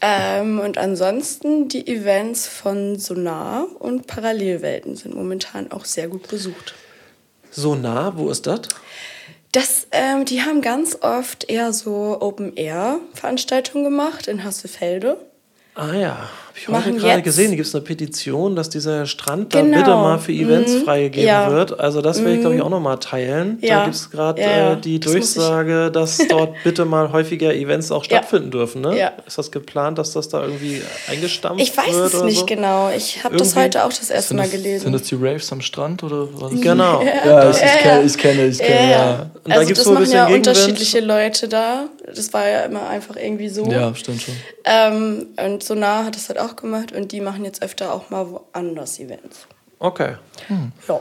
Ähm, und ansonsten die Events von Sonar und Parallelwelten sind momentan auch sehr gut besucht. So nah, wo ist das? Das, ähm, die haben ganz oft eher so Open-Air-Veranstaltungen gemacht in Hassefelde. Ah ja, habe ich heute gerade gesehen. Gibt es eine Petition, dass dieser Strand da Genau. bitte mal für Events Mhm. freigegeben Ja. wird. Also das werde ich, glaube ich, auch nochmal teilen. Da Ja. gibt es gerade Ja, ja. äh, die Das Durchsage, dass dort bitte mal häufiger Events auch stattfinden dürfen. Ne? Ja. Ist das geplant, dass das da irgendwie eingestampft Ich weiß wird es nicht so? genau. Ich habe das heute auch das erste Sind Mal das, gelesen. sind das die Raves am Strand oder was? Genau. Ja, ich, ich kenne, ich kenne, ich kenne, ja. Und da also gibt's das so ein machen bisschen ja Gegenwind. unterschiedliche Leute da. das war ja immer einfach irgendwie so. Ja, stimmt schon. Ähm, und Sonar hat das halt auch gemacht und die machen jetzt öfter auch mal woanders Events. Okay. Ja.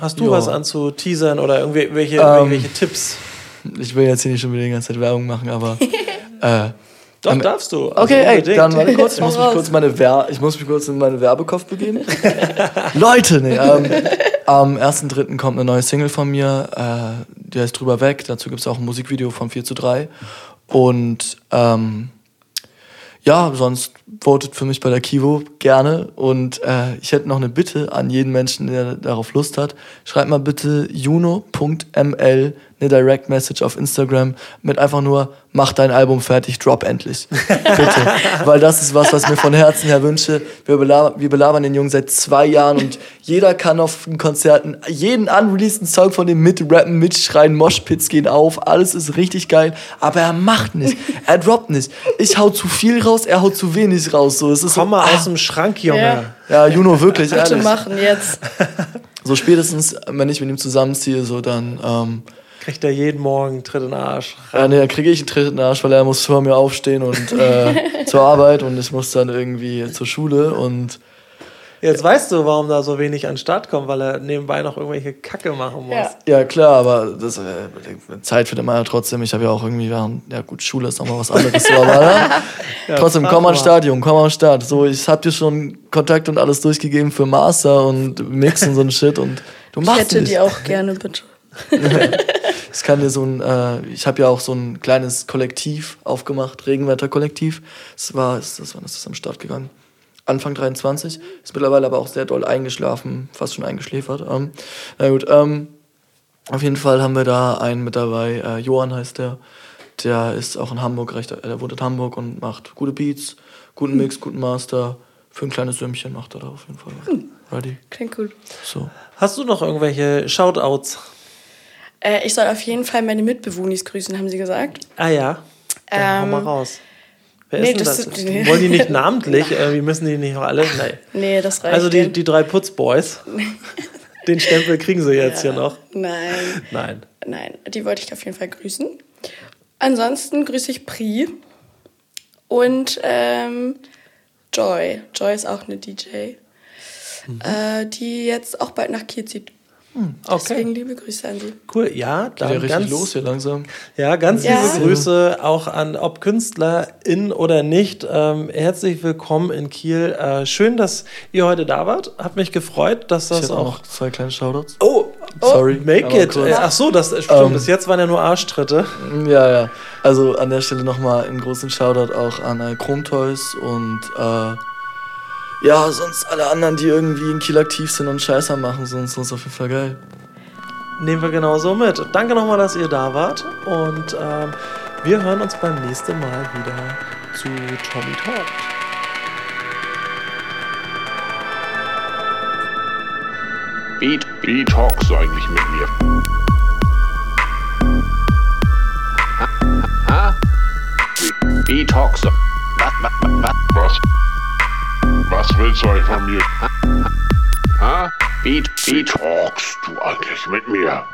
Hast du Ja. was anzuteasern oder irgendwie welche, Ähm, irgendwelche Tipps? Ich will jetzt hier nicht schon wieder die ganze Zeit Werbung machen, aber. äh, Doch, am- darfst du. Also Okay, ey, dann warte kurz. Ich muss mich kurz, meine Wer ich muss mich kurz in meine Werbekopf begeben. Leute, nee, ähm, am 1.3. kommt eine neue Single von mir, äh, die heißt Drüber weg. Dazu gibt es auch ein Musikvideo von 4 zu 3. Und ähm, ja, sonst votet für mich bei der Kivo gerne. Und äh, ich hätte noch eine Bitte an jeden Menschen, der darauf Lust hat. Schreibt mal bitte juno.ml eine Direct Message auf Instagram mit einfach nur mach dein Album fertig, drop endlich. bitte. Weil das ist was, was ich mir von Herzen her wünsche. Wir, belabern, wir belabern den Jungen seit zwei Jahren und jeder kann auf den Konzerten jeden unreleaseden Song von dem mitrappen, mitschreien, Moshpits gehen auf, alles ist richtig geil, aber er macht nicht. Er droppt nicht. Ich hau zu viel raus, er haut zu wenig raus. So, es ist Komm so, mal ah, aus dem Schrank, Junge. Ja. ja, Juno, wirklich, Bitte ehrlich. machen jetzt. So spätestens, wenn ich mit ihm zusammenziehe, so dann, ähm, Kriegt er jeden Morgen einen Tritt in den Arsch. ja, nee, dann kriege ich einen Tritt in den Arsch, weil er muss vor mir aufstehen und äh, zur Arbeit und ich muss dann irgendwie zur Schule und Jetzt weißt du, warum da so wenig an den Start kommt, weil er nebenbei noch irgendwelche Kacke machen muss. Ja. ja klar, aber das, äh, Zeit findet man ja trotzdem. Ich habe ja auch irgendwie während, ja gut, Schule ist nochmal was anderes, aber ne? trotzdem, frag komm an mal. den Start, Junge, komm an den Start. So, ich hab dir schon Kontakt und alles durchgegeben für Master und Mix und so ein Shit und du Ich machst hätte nicht. die auch gerne, bitte. Ich kann dir so ein, äh, ich habe ja auch so ein kleines Kollektiv aufgemacht, Regenwetter-Kollektiv. Das war, ist das, wann ist das am Start gegangen? Anfang 23. Ist mittlerweile aber auch sehr doll eingeschlafen, fast schon eingeschläfert. Ähm, na gut, ähm, auf jeden Fall haben wir da einen mit dabei, äh, Johann heißt der. Der ist auch in Hamburg recht, äh, der wohnt in Hamburg und macht gute Beats, guten Mix, guten Master. Für ein kleines Sümmchen macht er da auf jeden Fall. Ready. Klingt gut. So. Hast du noch irgendwelche Shoutouts? Äh, ich soll auf jeden Fall meine Mitbewohnis grüßen, haben sie gesagt. Ah ja. Dann hau Ähm, mal raus. Wer nee, ist denn das das? ist- nee. Wollen die nicht namentlich? Irgendwie müssen die nicht auch alle? Nein. Nee, das reicht. Also die, die drei Putzboys. Den Stempel kriegen sie jetzt hier noch. Nein, Nein. nein, die wollte ich auf jeden Fall grüßen. Ansonsten grüße ich Pri und ähm, Joy. Joy ist auch eine DJ, Mhm. äh, die jetzt auch bald nach Kiel zieht. Deswegen Okay. liebe Grüße an sie. Cool. Ja, Geht ja dann richtig ganz, los hier langsam. Ja, ganz Ja. liebe Grüße auch an, ob KünstlerIn oder nicht. Ähm, herzlich willkommen in Kiel. Äh, schön, dass ihr heute da wart. Hat mich gefreut, dass Ich das hätte auch noch zwei kleine Shoutouts. Oh, Sorry. Make it. kurz. Äh, Ach so, das stimmt. Ähm, Bis jetzt waren ja nur Arschtritte. Ja, ja. Also an der Stelle nochmal einen großen Shoutout auch an äh, Chrome Toys und äh, ja, sonst alle anderen, die irgendwie in Kiel aktiv sind und Scheißer machen, sonst ist auf jeden Fall geil. Nehmen wir genauso mit. Danke nochmal, dass ihr da wart. Und ähm, wir hören uns beim nächsten Mal wieder zu Tommy Talk. Wie, wie talkst du eigentlich mit mir? Ha? Wie, wie talkst du? Was, was, was, Was? Willst du eigentlich von mir? ha? Wie, Wie talkst du eigentlich mit mir?